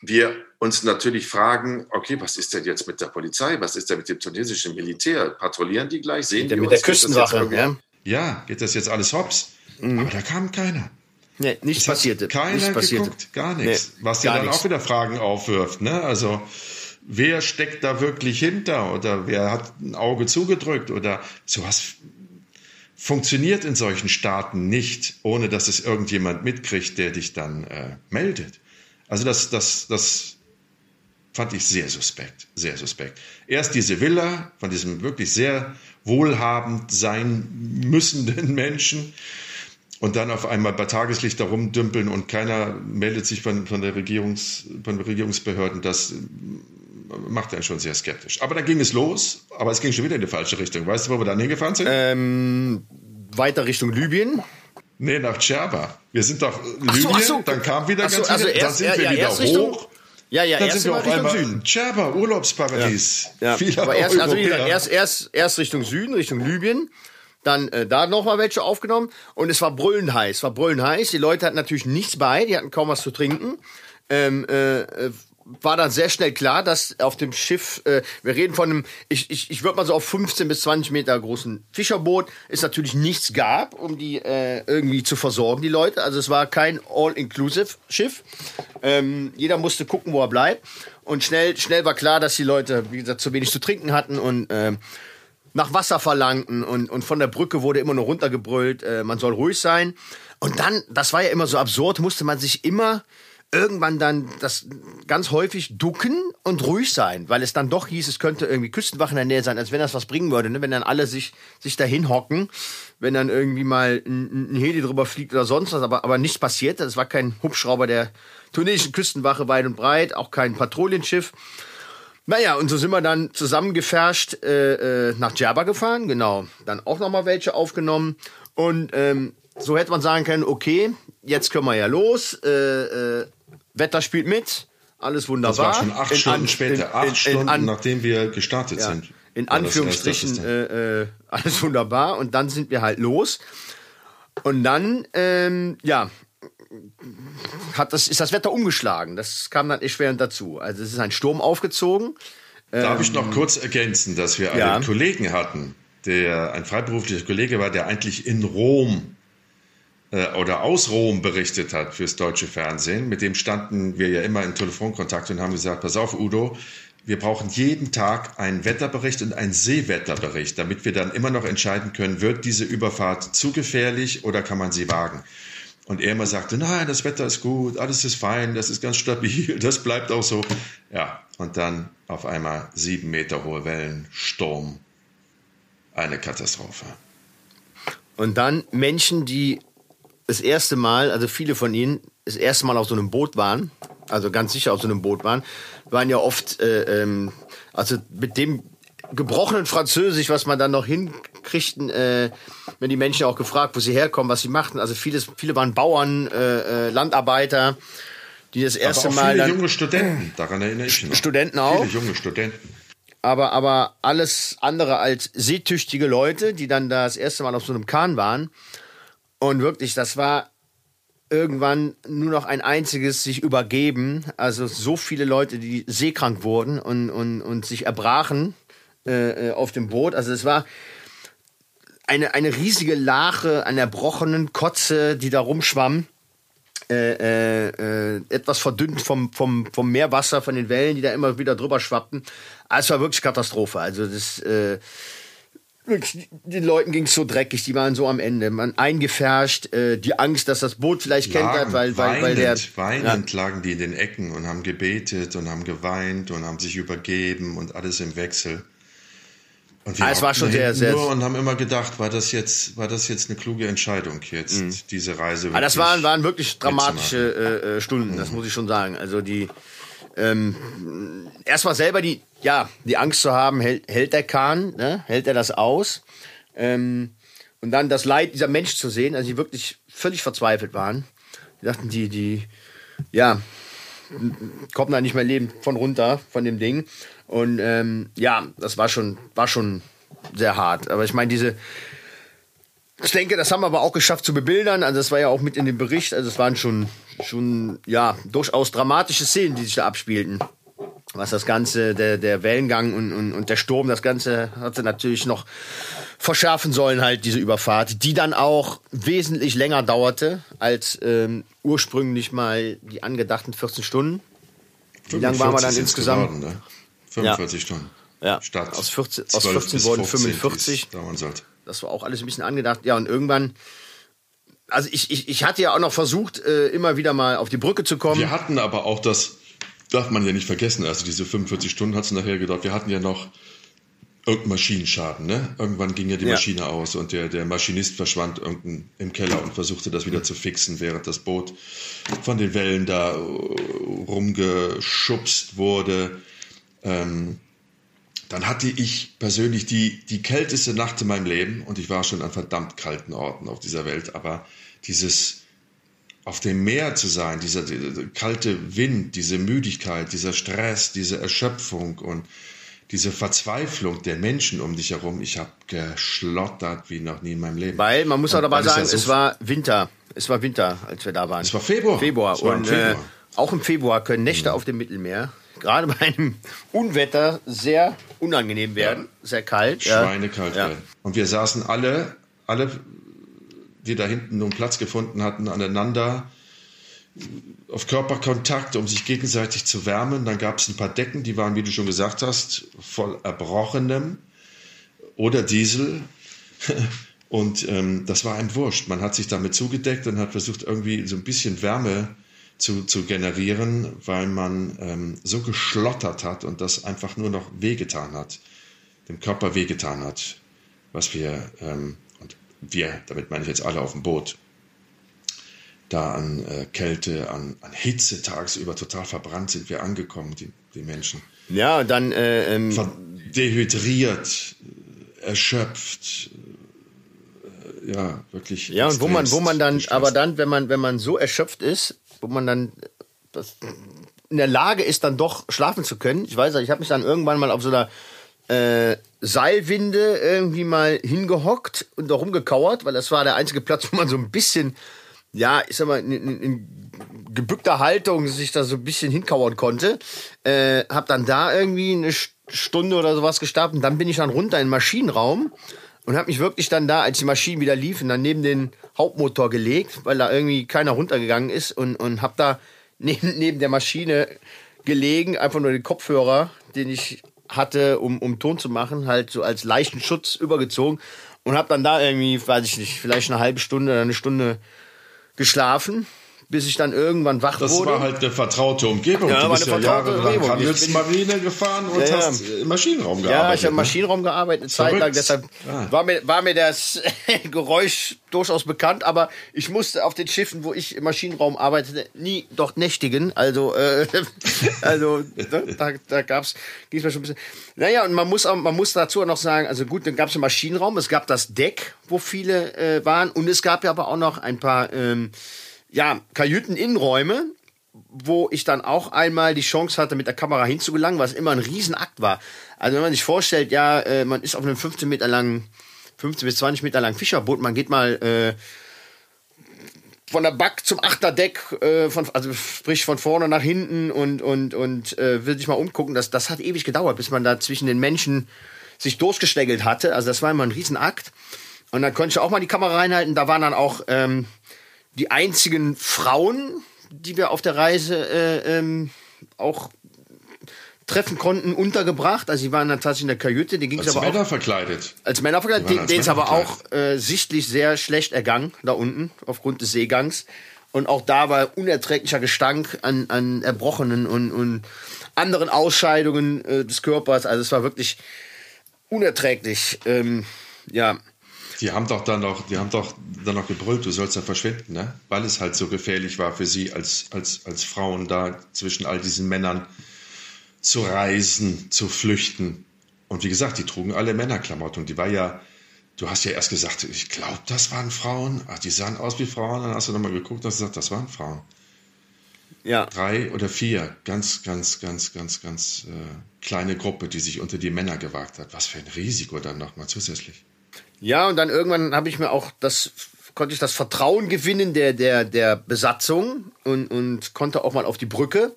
wir uns natürlich fragen, okay, was ist denn jetzt mit der Polizei? Was ist denn mit dem tunesischen Militär? Patrouillieren die gleich? Sehen die mit uns? der Küstenwache, ja. Ja, geht das jetzt alles hops? Mhm. Aber da kam keiner. Nee, nichts passierte. Keiner nichts passierte. geguckt, gar nichts. Nee, Was ja dann nichts. auch wieder Fragen aufwirft. Ne? Also wer steckt da wirklich hinter oder wer hat ein Auge zugedrückt oder sowas funktioniert in solchen Staaten nicht, ohne dass es irgendjemand mitkriegt, der dich dann äh, meldet. Also das, das, das fand ich sehr suspekt, sehr suspekt. Erst diese Villa von diesem wirklich sehr wohlhabend sein müssenden [LAUGHS] Menschen, und dann auf einmal bei Tageslicht da rumdümpeln und keiner meldet sich von, von, der Regierungs, von den Regierungsbehörden, das macht einen schon sehr skeptisch. Aber dann ging es los, aber es ging schon wieder in die falsche Richtung. Weißt du, wo wir dann hingefahren sind? Ähm, weiter Richtung Libyen. Nee, nach Djerba. Wir sind doch Libyen, so, so. dann kam wieder so, ganz also wieder, erst, dann sind ja, wir ja, wieder hoch. Ja, ja, dann sind wir auf einmal Süden. Djerba, Urlaubsparadies. Ja, ja. aber erst, also erst, erst, erst Richtung Süden, Richtung Libyen dann äh, da noch mal welche aufgenommen und es war brüllend heiß, war brüllend heiß. Die Leute hatten natürlich nichts bei, die hatten kaum was zu trinken. Ähm, äh, äh war dann sehr schnell klar, dass auf dem Schiff, äh, wir reden von einem, ich, ich, ich würde mal so auf 15 bis 20 Meter großen Fischerboot, es natürlich nichts gab, um die äh, irgendwie zu versorgen, die Leute. Also es war kein All-Inclusive-Schiff. Ähm, jeder musste gucken, wo er bleibt. Und schnell, schnell war klar, dass die Leute, wie gesagt, zu wenig zu trinken hatten und ähm, nach Wasser verlangten und, und von der Brücke wurde immer nur runtergebrüllt, äh, man soll ruhig sein. Und dann, das war ja immer so absurd, musste man sich immer irgendwann dann das ganz häufig ducken und ruhig sein, weil es dann doch hieß, es könnte irgendwie Küstenwache in der Nähe sein, als wenn das was bringen würde, ne? wenn dann alle sich, sich dahin hocken, wenn dann irgendwie mal ein, ein Heli drüber fliegt oder sonst was, aber, aber nichts passiert. Das war kein Hubschrauber der tunesischen Küstenwache weit und breit, auch kein Patrouillenschiff. Naja, und so sind wir dann zusammengefärscht äh, äh, nach Djerba gefahren, genau. Dann auch nochmal welche aufgenommen. Und ähm, so hätte man sagen können, okay, jetzt können wir ja los. Äh, äh, Wetter spielt mit, alles wunderbar. Das war schon acht in Stunden an, später, in, acht in, Stunden, an, nachdem wir gestartet ja, sind. In Anführungsstrichen äh, äh, alles wunderbar. Und dann sind wir halt los. Und dann, ähm, ja, hat das, ist das Wetter umgeschlagen. Das kam dann erschwerend dazu. Also es ist ein Sturm aufgezogen. Darf ähm, ich noch kurz ergänzen, dass wir ja. einen Kollegen hatten, der ein freiberuflicher Kollege war, der eigentlich in Rom oder aus Rom berichtet hat fürs deutsche Fernsehen. Mit dem standen wir ja immer in Telefonkontakt und haben gesagt, pass auf, Udo, wir brauchen jeden Tag einen Wetterbericht und einen Seewetterbericht, damit wir dann immer noch entscheiden können, wird diese Überfahrt zu gefährlich oder kann man sie wagen. Und er immer sagte, nein, das Wetter ist gut, alles ist fein, das ist ganz stabil, [LAUGHS] das bleibt auch so. Ja, und dann auf einmal sieben Meter hohe Wellen, Sturm, eine Katastrophe. Und dann Menschen, die das erste Mal, also viele von ihnen, das erste Mal auf so einem Boot waren, also ganz sicher auf so einem Boot waren, waren ja oft, äh, ähm, also mit dem gebrochenen Französisch, was man dann noch hinkriegten, äh, wenn die Menschen auch gefragt, wo sie herkommen, was sie machten. Also vieles, viele waren Bauern, äh, äh, Landarbeiter, die das erste aber auch Viele dann, junge Studenten, daran erinnere ich mich. Studenten auch. Viele junge Studenten. Aber, aber alles andere als seetüchtige Leute, die dann das erste Mal auf so einem Kahn waren. Und wirklich, das war irgendwann nur noch ein einziges sich übergeben. Also so viele Leute, die seekrank wurden und, und, und sich erbrachen äh, äh, auf dem Boot. Also es war eine, eine riesige Lache an erbrochenen Kotze, die da rumschwamm. Äh, äh, äh, etwas verdünnt vom, vom, vom Meerwasser, von den Wellen, die da immer wieder drüber schwappten. Also es war wirklich Katastrophe. Also das, äh, den Leuten ging es so dreckig, die waren so am Ende. Man eingefärscht, äh, die Angst, dass das Boot vielleicht kentert, weil, weil, weil der. Weinend ja. lagen die in den Ecken und haben gebetet und haben geweint und haben sich übergeben und alles im Wechsel. Und wir ah, es war schon sehr, sehr. Nur und haben immer gedacht, war das jetzt, war das jetzt eine kluge Entscheidung jetzt, mhm. diese Reise. Ah, das waren, waren wirklich dramatische äh, äh, Stunden, mhm. das muss ich schon sagen. Also die, ähm, erstmal selber die, ja, die Angst zu haben, hält, hält der Kahn, ne? hält er das aus? Ähm, und dann das Leid dieser Menschen zu sehen, also die wirklich völlig verzweifelt waren. Die dachten, die, die, ja, kommen da nicht mehr lebend von runter, von dem Ding. Und ähm, ja, das war schon, war schon sehr hart. Aber ich meine, diese, ich denke, das haben wir aber auch geschafft zu bebildern. Also das war ja auch mit in dem Bericht. Also es waren schon, schon ja, durchaus dramatische Szenen, die sich da abspielten. Was das Ganze, der, der Wellengang und, und, und der Sturm, das Ganze hatte natürlich noch verschärfen sollen, halt diese Überfahrt, die dann auch wesentlich länger dauerte als ähm, ursprünglich mal die angedachten 14 Stunden. Wie lange waren wir dann insgesamt? Geworden, ne? 45 ja. Stunden. Ja. Statt aus 14, aus 14 wurden 45. Das war auch alles ein bisschen angedacht. Ja, und irgendwann also ich, ich, ich hatte ja auch noch versucht, äh, immer wieder mal auf die Brücke zu kommen. Wir hatten aber auch das, darf man ja nicht vergessen, also diese 45 Stunden hat es nachher gedauert. Wir hatten ja noch irgendeinen Maschinenschaden, ne? Irgendwann ging ja die ja. Maschine aus und der, der Maschinist verschwand irgendein im Keller und versuchte das wieder zu fixen, während das Boot von den Wellen da rumgeschubst wurde. Ähm, dann hatte ich persönlich die, die kälteste Nacht in meinem Leben und ich war schon an verdammt kalten Orten auf dieser Welt, aber dieses auf dem Meer zu sein, dieser, dieser kalte Wind, diese Müdigkeit, dieser Stress, diese Erschöpfung und diese Verzweiflung der Menschen um dich herum, ich habe geschlottert wie noch nie in meinem Leben. Weil, man muss auch dabei sagen, so es war Winter. Es war Winter, als wir da waren. Es war Februar. Februar. War und Februar. Äh, auch im Februar können Nächte mhm. auf dem Mittelmeer, gerade bei einem Unwetter, sehr unangenehm werden. Ja. Sehr kalt. Schweinekalt ja. werden. Und wir saßen alle, alle, die da hinten nun Platz gefunden hatten, aneinander auf Körperkontakt, um sich gegenseitig zu wärmen. Dann gab es ein paar Decken, die waren, wie du schon gesagt hast, voll Erbrochenem oder Diesel. [LAUGHS] Und ähm, das war ein Wurscht. Man hat sich damit zugedeckt und hat versucht, irgendwie so ein bisschen Wärme zu, zu generieren, weil man ähm, so geschlottert hat und das einfach nur noch wehgetan hat, dem Körper wehgetan hat, was wir, ähm, und wir, damit meine ich jetzt alle auf dem Boot, da an äh, Kälte, an, an Hitze tagsüber total verbrannt sind wir angekommen, die, die Menschen. Ja, dann äh, ähm, dehydriert, erschöpft, äh, ja, wirklich. Ja, und wo man, wo man dann, aber dann, wenn man, wenn man so erschöpft ist, wo man dann das, in der Lage ist, dann doch schlafen zu können. Ich weiß, ich habe mich dann irgendwann mal auf so einer äh, Seilwinde irgendwie mal hingehockt und da rumgekauert, weil das war der einzige Platz, [LAUGHS] wo man so ein bisschen ja, ich sag mal, in, in, in gebückter Haltung sich da so ein bisschen hinkauern konnte. Äh, hab dann da irgendwie eine Stunde oder sowas gestartet und dann bin ich dann runter in den Maschinenraum und hab mich wirklich dann da, als die Maschinen wieder liefen, dann neben den Hauptmotor gelegt, weil da irgendwie keiner runtergegangen ist und, und hab da neben, neben der Maschine gelegen, einfach nur den Kopfhörer, den ich hatte, um, um Ton zu machen, halt so als leichten Schutz übergezogen und hab dann da irgendwie, weiß ich nicht, vielleicht eine halbe Stunde oder eine Stunde geschlafen bis ich dann irgendwann wach das wurde. Das war halt eine vertraute Umgebung. Ja, du bist ja jahrelang Handelsmarine gefahren und ja, hast im Maschinenraum gearbeitet. Ja, ich habe im ne? Maschinenraum gearbeitet, eine Zeit lang. Deshalb ah. war, mir, war mir das [LAUGHS] Geräusch durchaus bekannt, aber ich musste auf den Schiffen, wo ich im Maschinenraum arbeitete, nie dort nächtigen. Also, äh, [LAUGHS] also ne, da, da gab's, ging's mir schon ein bisschen. Naja, und man muss, auch, man muss dazu noch sagen, also gut, dann gab es einen Maschinenraum, es gab das Deck, wo viele äh, waren, und es gab ja aber auch noch ein paar ähm, ja, Kajüteninnenräume, wo ich dann auch einmal die Chance hatte, mit der Kamera hinzugelangen, was immer ein Riesenakt war. Also wenn man sich vorstellt, ja, äh, man ist auf einem 15 Meter langen, 15 bis 20 Meter langen Fischerboot, man geht mal äh, von der Back zum Achterdeck, äh, von, also sprich von vorne nach hinten und, und, und äh, will sich mal umgucken. Das, das hat ewig gedauert, bis man da zwischen den Menschen sich durchgeschlägelt hatte. Also das war immer ein Riesenakt. Und dann konnte ich auch mal die Kamera reinhalten. Da waren dann auch ähm, die einzigen Frauen, die wir auf der Reise äh, ähm, auch treffen konnten, untergebracht. Also sie waren dann tatsächlich in der Kajüte. Die als aber Männer auch, verkleidet. Als Männer verkleidet. Denen ist aber auch äh, sichtlich sehr schlecht ergangen da unten aufgrund des Seegangs. Und auch da war unerträglicher Gestank an, an Erbrochenen und, und anderen Ausscheidungen äh, des Körpers. Also es war wirklich unerträglich. Ähm, ja. Die haben doch dann noch, die haben doch dann noch gebrüllt, du sollst ja verschwinden, ne? Weil es halt so gefährlich war für sie als, als, als Frauen da zwischen all diesen Männern zu reisen, zu flüchten. Und wie gesagt, die trugen alle Männerklamotten. Die war ja, du hast ja erst gesagt, ich glaube, das waren Frauen. Ach, die sahen aus wie Frauen. Dann hast du nochmal geguckt und hast gesagt, das waren Frauen. Ja. Drei oder vier, ganz, ganz, ganz, ganz, ganz äh, kleine Gruppe, die sich unter die Männer gewagt hat. Was für ein Risiko dann nochmal zusätzlich. Ja, und dann irgendwann habe ich mir auch das konnte ich das Vertrauen gewinnen der, der, der Besatzung und, und konnte auch mal auf die Brücke.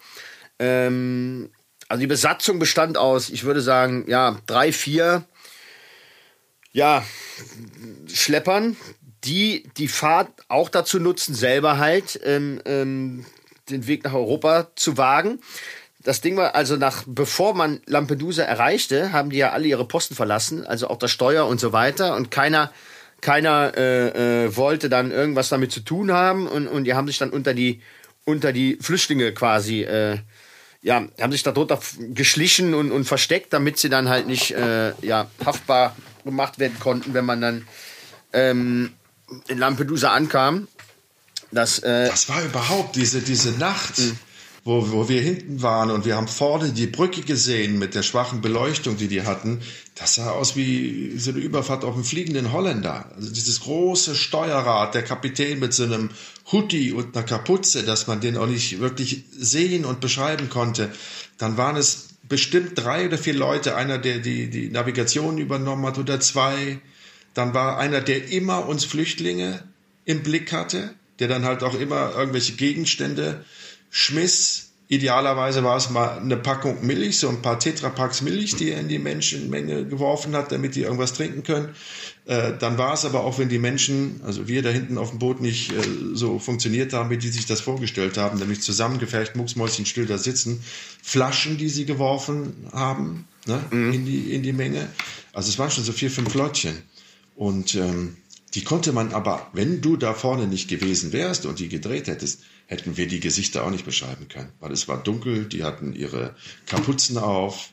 Ähm, also die Besatzung bestand aus, ich würde sagen, ja, drei, vier ja, Schleppern, die die Fahrt auch dazu nutzen, selber halt ähm, ähm, den Weg nach Europa zu wagen das Ding war also nach, bevor man Lampedusa erreichte, haben die ja alle ihre Posten verlassen, also auch das Steuer und so weiter. Und keiner, keiner äh, äh, wollte dann irgendwas damit zu tun haben und, und die haben sich dann unter die, unter die Flüchtlinge quasi, äh, ja, haben sich darunter geschlichen und, und versteckt, damit sie dann halt nicht äh, ja, haftbar gemacht werden konnten, wenn man dann ähm, in Lampedusa ankam. Das, äh, das war überhaupt diese, diese Nacht. Mhm wo, wo wir hinten waren und wir haben vorne die Brücke gesehen mit der schwachen Beleuchtung, die die hatten. Das sah aus wie so eine Überfahrt auf einem fliegenden Holländer. Also dieses große Steuerrad, der Kapitän mit so einem Hoodie und einer Kapuze, dass man den auch nicht wirklich sehen und beschreiben konnte. Dann waren es bestimmt drei oder vier Leute, einer, der die, die Navigation übernommen hat oder zwei. Dann war einer, der immer uns Flüchtlinge im Blick hatte, der dann halt auch immer irgendwelche Gegenstände schmiss. Idealerweise war es mal eine Packung Milch, so ein paar Tetrapacks Milch, die er in die Menschenmenge geworfen hat, damit die irgendwas trinken können. Äh, dann war es aber auch, wenn die Menschen, also wir da hinten auf dem Boot nicht äh, so funktioniert haben, wie die sich das vorgestellt haben, nämlich zusammengefercht, mucksmäuschenstill da sitzen, Flaschen, die sie geworfen haben ne, mhm. in, die, in die Menge. Also es waren schon so vier, fünf Leutchen. Und ähm, die konnte man aber, wenn du da vorne nicht gewesen wärst und die gedreht hättest, hätten wir die Gesichter auch nicht beschreiben können, weil es war dunkel, die hatten ihre Kapuzen auf.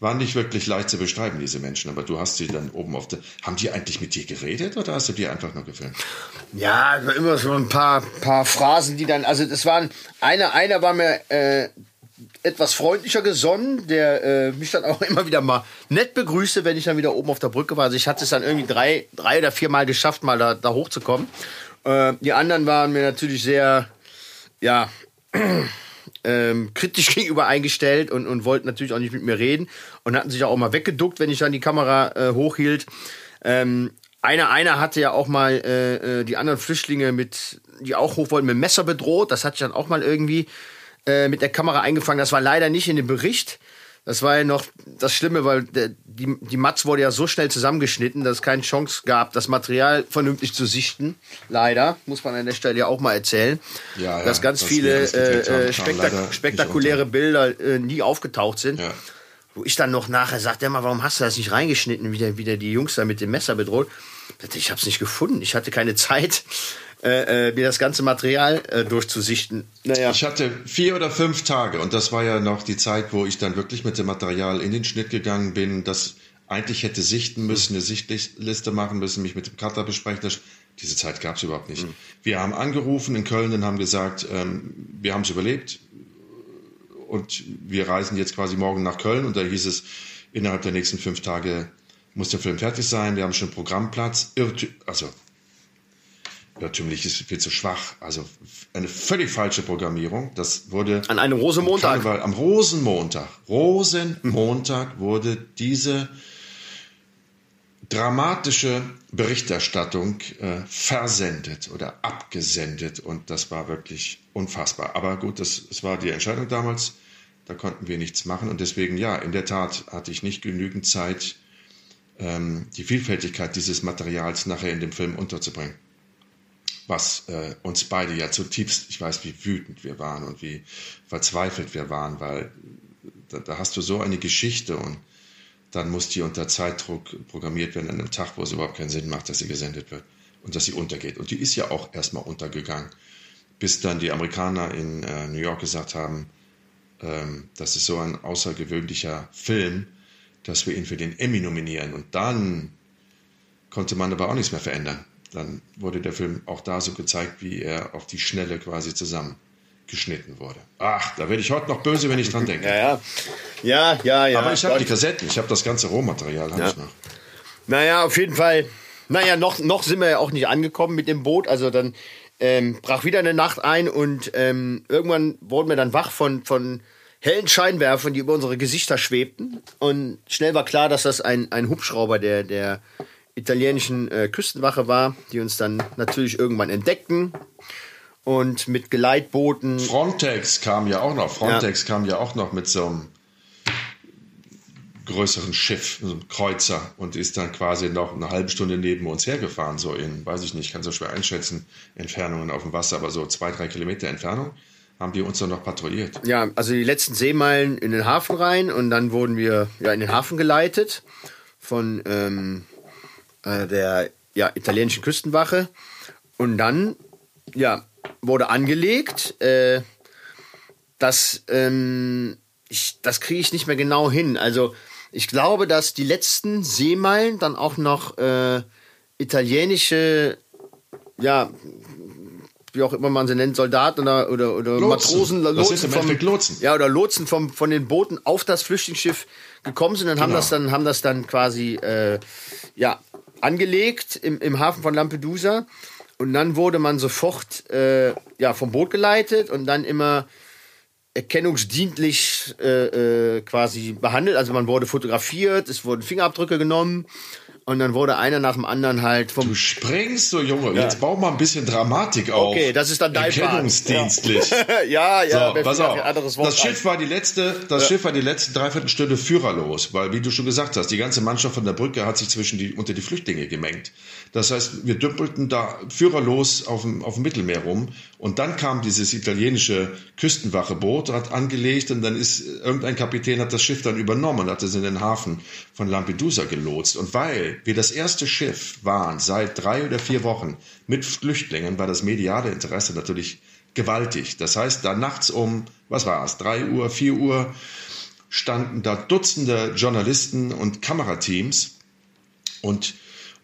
War nicht wirklich leicht zu beschreiben, diese Menschen, aber du hast sie dann oben auf der. Haben die eigentlich mit dir geredet oder hast du die einfach nur gefilmt? Ja, immer so ein paar, paar Phrasen, die dann. Also, das waren. Einer, einer war mir äh, etwas freundlicher gesonnen, der äh, mich dann auch [LAUGHS] immer wieder mal nett begrüßte, wenn ich dann wieder oben auf der Brücke war. Also ich hatte es dann irgendwie drei, drei oder vier Mal geschafft, mal da, da hochzukommen. Äh, die anderen waren mir natürlich sehr, ja, [CLEARS THROAT] ähm, kritisch [LAUGHS] gegenüber eingestellt und, und wollten natürlich auch nicht mit mir reden und hatten sich auch mal weggeduckt, wenn ich dann die Kamera äh, hochhielt. Ähm, einer, einer hatte ja auch mal äh, äh, die anderen Flüchtlinge mit, die auch hoch wollten, mit Messer bedroht. Das hatte ich dann auch mal irgendwie äh, mit der Kamera eingefangen. Das war leider nicht in dem Bericht. Das war ja noch das Schlimme, weil der, die, die Matz wurde ja so schnell zusammengeschnitten, dass es keine Chance gab, das Material vernünftig zu sichten. Leider, muss man an der Stelle ja auch mal erzählen. Ja, ja, dass ganz viele äh, äh, spektak spektakuläre Bilder äh, nie aufgetaucht sind. Ja. Wo ich dann noch nachher sagte, mal, warum hast du das nicht reingeschnitten, wie der, wie der die Jungs da mit dem Messer bedroht? Ich hab's nicht gefunden. Ich hatte keine Zeit äh, äh, mir das ganze Material äh, durchzusichten. Naja. Ich hatte vier oder fünf Tage und das war ja noch die Zeit, wo ich dann wirklich mit dem Material in den Schnitt gegangen bin, das eigentlich hätte sichten müssen, eine Sichtliste machen müssen, mich mit dem Cutter besprechen. Das, diese Zeit gab es überhaupt nicht. Mhm. Wir haben angerufen in Köln und haben gesagt, ähm, wir haben es überlebt und wir reisen jetzt quasi morgen nach Köln und da hieß es, innerhalb der nächsten fünf Tage muss der Film fertig sein, wir haben schon Programmplatz. Also irrtümlich ist viel zu schwach. Also eine völlig falsche Programmierung. Das wurde an einem Rosenmontag. Karneval, am Rosenmontag. Rosenmontag wurde diese dramatische Berichterstattung äh, versendet oder abgesendet und das war wirklich unfassbar. Aber gut, das, das war die Entscheidung damals. Da konnten wir nichts machen und deswegen ja, in der Tat hatte ich nicht genügend Zeit, ähm, die Vielfältigkeit dieses Materials nachher in dem Film unterzubringen was äh, uns beide ja zutiefst, ich weiß, wie wütend wir waren und wie verzweifelt wir waren, weil da, da, hast du so eine Geschichte und dann muss die unter Zeitdruck programmiert werden an einem Tag, wo es überhaupt keinen Sinn macht, dass sie gesendet wird und dass sie untergeht. Und die ist ja auch erstmal untergegangen, bis dann die Amerikaner in äh, New York gesagt haben, ähm, das ist so ein außergewöhnlicher Film, dass wir ihn für den Emmy nominieren. Und dann konnte man aber auch nichts mehr verändern dann wurde der Film auch da so gezeigt, wie er auf die Schnelle quasi zusammengeschnitten wurde. Ach, da werde ich heute noch böse, wenn ich dran denke. [LAUGHS] Ja, ja. Ja, ja, ja. Aber ich habe die Kassetten, ich habe das ganze Rohmaterial, habe ja. ich noch. Naja, auf jeden Fall. Naja, noch, noch sind wir ja auch nicht angekommen mit dem Boot. Also dann ähm, brach wieder eine Nacht ein und ähm, irgendwann wurden wir dann wach von, von hellen Scheinwerfern, die über unsere Gesichter schwebten. Und schnell war klar, dass das ein, ein Hubschrauber der, der italienischen äh, Küstenwache war, die uns dann natürlich irgendwann entdeckten und mit Geleitbooten. Frontex kam ja auch noch. Frontex ja. kam ja auch noch mit so einem größeren Schiff, so einem Kreuzer und ist dann quasi noch eine halbe Stunde neben uns hergefahren, so in, weiß ich nicht, kann so schwer einschätzen, Entfernungen auf dem Wasser, aber so zwei, drei Kilometer Entfernung haben die uns dann noch patrouilliert. Ja, also die letzten Seemeilen in den Hafen rein und dann wurden wir ja in den Hafen geleitet von ähm, äh, der ja, italienischen Küstenwache. Und dann ja, wurde angelegt. Äh, das ähm, das kriege ich nicht mehr genau hin. Also ich glaube, dass die letzten Seemeilen dann auch noch äh, italienische, ja, wie auch immer man sie nennt, Soldaten oder, oder, oder Lotsen. Matrosen, Lotsen, vom, Lotsen. Ja, oder Lotsen vom, von den Booten auf das Flüchtlingsschiff gekommen sind und genau. haben das dann, haben das dann quasi äh, ja, angelegt im, im Hafen von Lampedusa. Und dann wurde man sofort äh, ja, vom Boot geleitet und dann immer erkennungsdienlich äh, äh, quasi behandelt. Also man wurde fotografiert, es wurden Fingerabdrücke genommen und dann wurde einer nach dem anderen halt vom. Du springst so, Junge. Ja. Jetzt bau mal ein bisschen Dramatik auf. Okay, das ist dann dein Erkennungsdienstlich. [LAUGHS] ja, ja. So, pass auf. Das Schiff war die letzte, das ja. Schiff war die letzte Dreiviertelstunde führerlos, weil, wie du schon gesagt hast, die ganze Mannschaft von der Brücke hat sich zwischen die, unter die Flüchtlinge gemengt. Das heißt, wir dümpelten da führerlos auf dem, auf dem Mittelmeer rum und dann kam dieses italienische Küstenwacheboot, hat angelegt und dann ist irgendein Kapitän hat das Schiff dann übernommen und hat es in den Hafen von Lampedusa gelotst. Und weil wir das erste Schiff waren seit drei oder vier Wochen mit Flüchtlingen, war das mediale Interesse natürlich gewaltig. Das heißt, da nachts um, was war es, drei Uhr, vier Uhr, standen da Dutzende Journalisten und Kamerateams und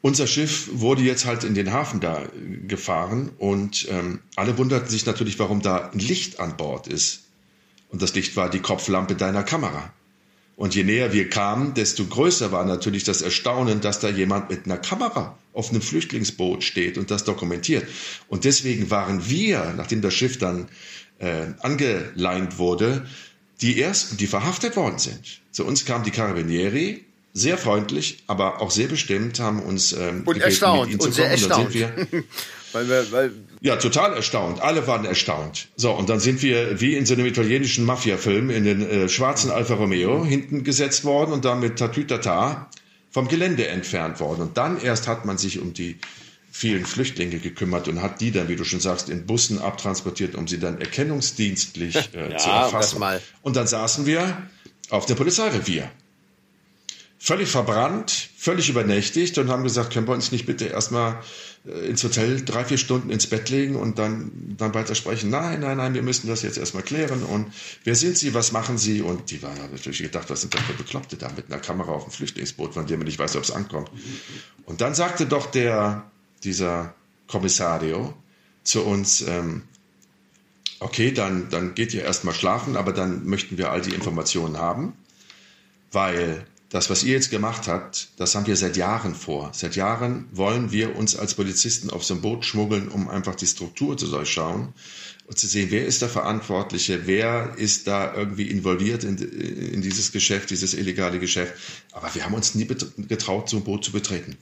unser Schiff wurde jetzt halt in den Hafen da gefahren und ähm, alle wunderten sich natürlich, warum da ein Licht an Bord ist. Und das Licht war die Kopflampe deiner Kamera. Und je näher wir kamen, desto größer war natürlich das Erstaunen, dass da jemand mit einer Kamera auf einem Flüchtlingsboot steht und das dokumentiert. Und deswegen waren wir, nachdem das Schiff dann äh, angeleint wurde, die ersten, die verhaftet worden sind. Zu uns kamen die Carabinieri, sehr freundlich, aber auch sehr bestimmt, haben uns ähm, und gebeten, erstaunt mit ihnen und. Sehr erstaunt. Wir, [LAUGHS] weil wir, weil ja, total erstaunt. Alle waren erstaunt. So, und dann sind wir wie in so einem italienischen Mafia-Film in den äh, schwarzen Alfa Romeo hinten gesetzt worden und dann mit Tatütata vom Gelände entfernt worden. Und dann erst hat man sich um die vielen Flüchtlinge gekümmert und hat die dann, wie du schon sagst, in Bussen abtransportiert, um sie dann erkennungsdienstlich äh, [LAUGHS] ja, zu erfassen. Und dann saßen wir auf dem Polizeirevier völlig verbrannt, völlig übernächtigt und haben gesagt, können wir uns nicht bitte erstmal äh, ins Hotel drei, vier Stunden ins Bett legen und dann, dann weiter sprechen. Nein, nein, nein, wir müssen das jetzt erstmal klären. Und wer sind Sie, was machen Sie? Und die waren natürlich gedacht, was sind das für Bekloppte da mit einer Kamera auf dem Flüchtlingsboot, von dem man nicht weiß, ob es ankommt. Und dann sagte doch der, dieser Kommissario zu uns, ähm, okay, dann, dann geht ihr erstmal schlafen, aber dann möchten wir all die Informationen haben, weil das, was ihr jetzt gemacht habt, das haben wir seit Jahren vor. Seit Jahren wollen wir uns als Polizisten auf so ein Boot schmuggeln, um einfach die Struktur zu durchschauen und zu sehen, wer ist der Verantwortliche, wer ist da irgendwie involviert in, in dieses Geschäft, dieses illegale Geschäft. Aber wir haben uns nie getraut, so ein Boot zu betreten.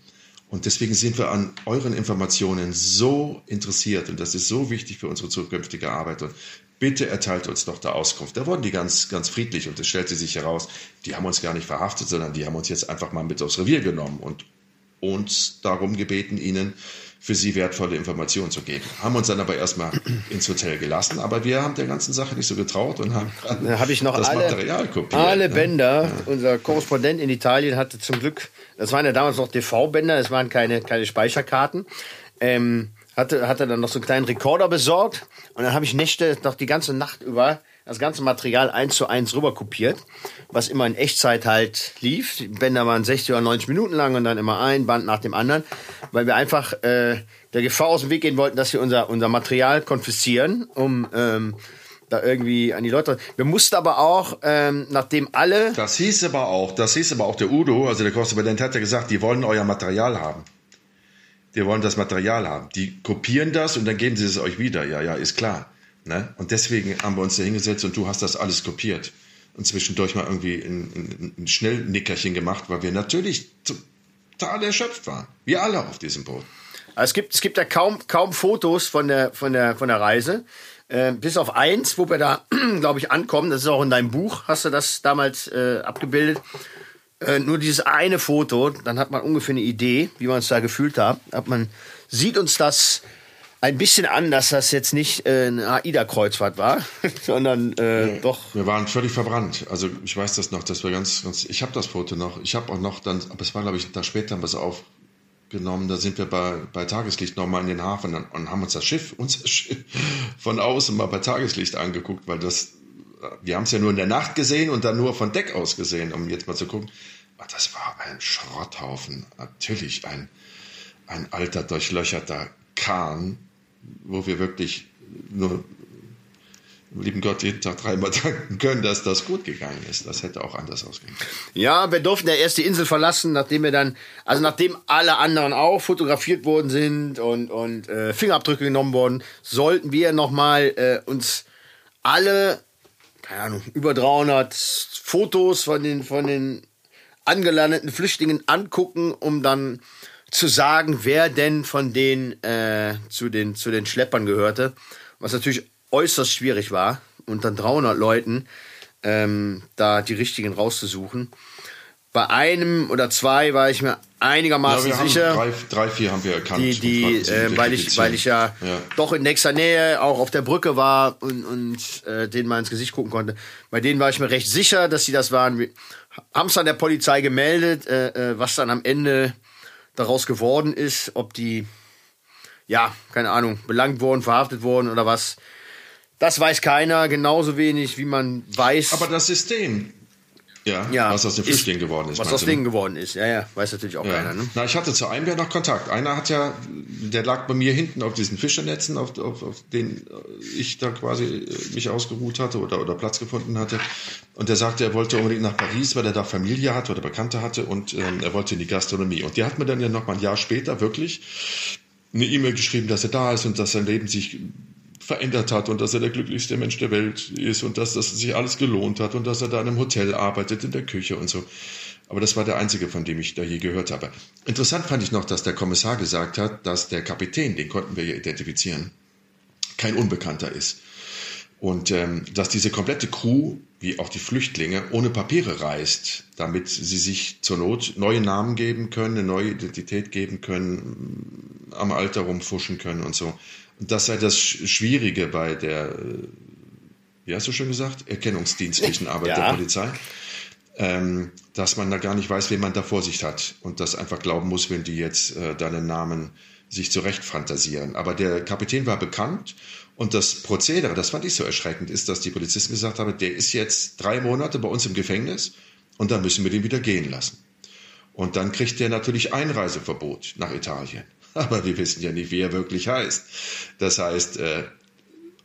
Und deswegen sind wir an euren Informationen so interessiert und das ist so wichtig für unsere zukünftige Arbeit. Und bitte erteilt uns doch da Auskunft. Da wurden die ganz, ganz friedlich und es stellte sich heraus, die haben uns gar nicht verhaftet, sondern die haben uns jetzt einfach mal mit aufs Revier genommen und uns darum gebeten, ihnen für sie wertvolle Informationen zu geben. Haben uns dann aber erstmal [CLEARS THROAT] ins Hotel gelassen, aber wir haben der ganzen Sache nicht so getraut und haben da habe ich noch das alle, Material kopiert. Alle ne? Bänder. Ja. Unser Korrespondent in Italien hatte zum Glück, das waren ja damals noch TV-Bänder, das waren keine, keine Speicherkarten. Ähm, hatte, hatte dann noch so einen kleinen Rekorder besorgt und dann habe ich Nächte noch die ganze Nacht über das ganze Material eins zu eins rüber kopiert, was immer in Echtzeit halt lief. Die Bänder waren 60 oder 90 Minuten lang und dann immer ein Band nach dem anderen, weil wir einfach äh, der Gefahr aus dem Weg gehen wollten, dass wir unser, unser Material konfiszieren, um ähm, da irgendwie an die Leute. Wir mussten aber auch, ähm, nachdem alle. Das hieß aber auch, das hieß aber auch der Udo, also der Korrespondent hat ja gesagt, die wollen euer Material haben wir wollen das Material haben. Die kopieren das und dann geben sie es euch wieder. Ja, ja, ist klar. Ne? Und deswegen haben wir uns da hingesetzt und du hast das alles kopiert. Und zwischendurch mal irgendwie ein, ein, ein Schnellnickerchen gemacht, weil wir natürlich total erschöpft waren. Wir alle auf diesem Boot. Es gibt, es gibt ja kaum, kaum Fotos von der, von der, von der Reise. Äh, bis auf eins, wo wir da, [CLEARS THROAT] glaube ich, ankommen. Das ist auch in deinem Buch, hast du das damals äh, abgebildet. Äh, nur dieses eine Foto, dann hat man ungefähr eine Idee, wie man es da gefühlt hat. hat man sieht uns das ein bisschen an, dass das jetzt nicht äh, eine AIDA-Kreuzfahrt war, [LAUGHS] sondern äh, nee, doch. Wir waren völlig verbrannt. Also ich weiß das noch, dass wir ganz, ganz ich habe das Foto noch. Ich habe auch noch dann, aber es war glaube ich einen Tag später haben wir es aufgenommen. Da sind wir bei, bei Tageslicht nochmal in den Hafen und, und haben uns das Schiff, unser Schiff von außen mal bei Tageslicht angeguckt, weil das wir haben es ja nur in der Nacht gesehen und dann nur von Deck aus gesehen, um jetzt mal zu gucken. Das war ein Schrotthaufen. Natürlich ein, ein alter, durchlöcherter Kahn, wo wir wirklich nur lieben Gott jeden Tag dreimal [LAUGHS] danken können, dass das gut gegangen ist. Das hätte auch anders ausgehen können. Ja, wir durften ja erst die Insel verlassen, nachdem wir dann, also nachdem alle anderen auch fotografiert worden sind und, und äh, Fingerabdrücke genommen wurden, sollten wir nochmal äh, uns alle keine Ahnung, über 300 Fotos von den, von den angelandeten Flüchtlingen angucken, um dann zu sagen, wer denn von denen äh, zu, den, zu den Schleppern gehörte. Was natürlich äußerst schwierig war, unter 300 Leuten ähm, da die richtigen rauszusuchen. Bei einem oder zwei war ich mir einigermaßen ja, sicher. Drei, drei, vier haben wir erkannt. Die, die, äh, weil, ich, weil ich ja, ja, doch in nächster Nähe auch auf der Brücke war und, und äh, denen mal ins Gesicht gucken konnte. Bei denen war ich mir recht sicher, dass sie das waren. Haben es dann der Polizei gemeldet, äh, äh, was dann am Ende daraus geworden ist, ob die, ja, keine Ahnung, belangt wurden, verhaftet wurden oder was. Das weiß keiner, genauso wenig wie man weiß. Aber das System, ja, ja, was aus den Flüchtlingen geworden ist. Was aus denen geworden ist, ja, ja, weiß natürlich auch ja. keiner. Ne? Na, ich hatte zu einem ja noch Kontakt. Einer hat ja, der lag bei mir hinten auf diesen Fischernetzen, auf, auf, auf denen ich da quasi äh, mich ausgeruht hatte oder, oder Platz gefunden hatte. Und der sagte, er wollte unbedingt nach Paris, weil er da Familie hatte oder Bekannte hatte und ähm, er wollte in die Gastronomie. Und der hat mir dann ja noch mal ein Jahr später wirklich eine E-Mail geschrieben, dass er da ist und dass sein Leben sich verändert hat und dass er der glücklichste Mensch der Welt ist und dass das sich alles gelohnt hat und dass er da in einem Hotel arbeitet, in der Küche und so. Aber das war der einzige, von dem ich da je gehört habe. Interessant fand ich noch, dass der Kommissar gesagt hat, dass der Kapitän, den konnten wir ja identifizieren, kein Unbekannter ist. Und ähm, dass diese komplette Crew, wie auch die Flüchtlinge, ohne Papiere reist, damit sie sich zur Not neue Namen geben können, eine neue Identität geben können, am Alter rumfuschen können und so das sei das Schwierige bei der, äh, wie hast du schon gesagt, erkennungsdienstlichen Arbeit ja. der Polizei. ähm, dass man da gar nicht weiß, wen man da vor sich hat und das einfach glauben muss, wenn die jetzt äh, deinen Namen sich zurecht fantasieren. Aber der Kapitän war bekannt und das Prozedere, das fand ich so erschreckend, ist, dass die Polizisten gesagt haben, der ist jetzt drei Monate bei uns im Gefängnis und dann müssen wir den wieder gehen lassen. Und dann kriegt der natürlich Einreiseverbot nach Italien. [LAUGHS] Aber wir wissen ja nicht, wie er wirklich heißt. Das heißt, äh,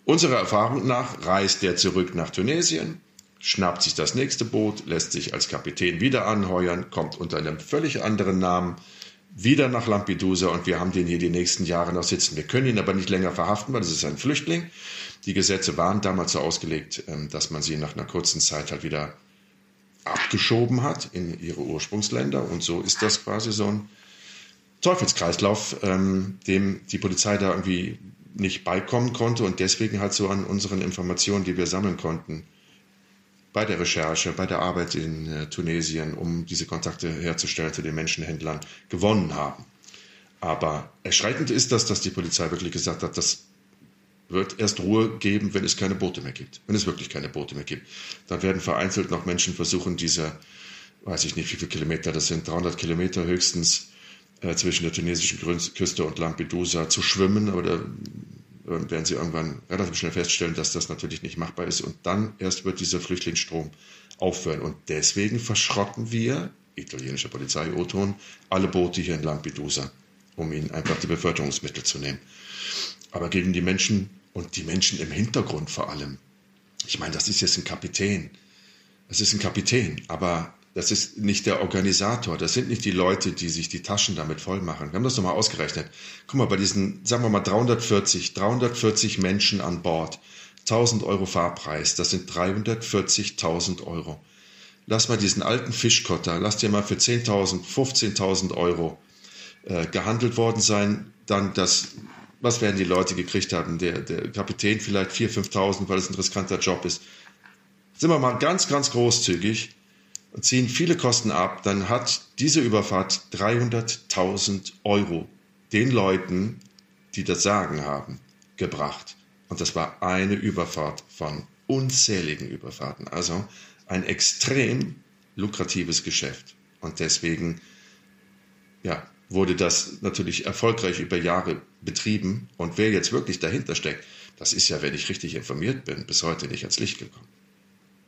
unserer Erfahrung nach reist der zurück nach Tunesien, schnappt sich das nächste Boot, lässt sich als Kapitän wieder anheuern, kommt unter einem völlig anderen Namen wieder nach Lampedusa und wir haben den hier die nächsten Jahre noch sitzen. Wir können ihn aber nicht länger verhaften, weil das ist ein Flüchtling. Die Gesetze waren damals so ausgelegt, ähm, dass man sie nach einer kurzen Zeit halt wieder abgeschoben hat in ihre Ursprungsländer. Und so ist das quasi so ein Teufelskreislauf, ähm, dem die Polizei da irgendwie nicht beikommen konnte und deswegen halt so an unseren Informationen, die wir sammeln konnten, bei der Recherche, bei der Arbeit in äh, Tunesien, um diese Kontakte herzustellen zu den Menschenhändlern, gewonnen haben. Aber erschreckend ist das, dass die Polizei wirklich gesagt hat, das wird erst Ruhe geben, wenn es keine Boote mehr gibt. Wenn es wirklich keine Boote mehr gibt. Dann werden vereinzelt noch Menschen versuchen, diese, weiß ich nicht, wie viele Kilometer das sind, 300 Kilometer höchstens äh, zwischen der tunesischen Küste und Lampedusa zu schwimmen. Aber da werden sie irgendwann relativ schnell feststellen, dass das natürlich nicht machbar ist. Und dann erst wird dieser Flüchtlingsstrom aufhören. Und deswegen verschrotten wir, italienische Polizei, O-Ton, alle Boote hier in Lampedusa, um ihnen einfach die Beförderungsmittel zu nehmen. Aber gegen die Menschen und die Menschen im Hintergrund vor allem. Ich meine, das ist jetzt ein Kapitän. Das ist ein Kapitän, aber das ist nicht der Organisator. Das sind nicht die Leute, die sich die Taschen damit voll machen. Wir haben das nochmal ausgerechnet. Guck mal, bei diesen, sagen wir mal, 340, 340 Menschen an Bord, 1000 Euro Fahrpreis, das sind 340.000 Euro. Lass mal diesen alten Fischkotter, lass dir mal für 10.000, 15.000 Euro äh, gehandelt worden sein, dann das was werden die Leute gekriegt haben? Der, der Kapitän vielleicht 4.000, 5.000, weil es ein riskanter Job ist. Sind wir mal ganz, ganz großzügig ziehen viele Kosten ab, dann hat diese Überfahrt 300.000 Euro den Leuten, die das Sagen haben, gebracht. Und das war eine Überfahrt von unzähligen Überfahrten. Also ein extrem lukratives Geschäft. Und deswegen, ja, wurde das natürlich erfolgreich über Jahre betrieben. Und wer jetzt wirklich dahinter steckt, das ist ja, wenn ich richtig informiert bin, bis heute nicht ans Licht gekommen.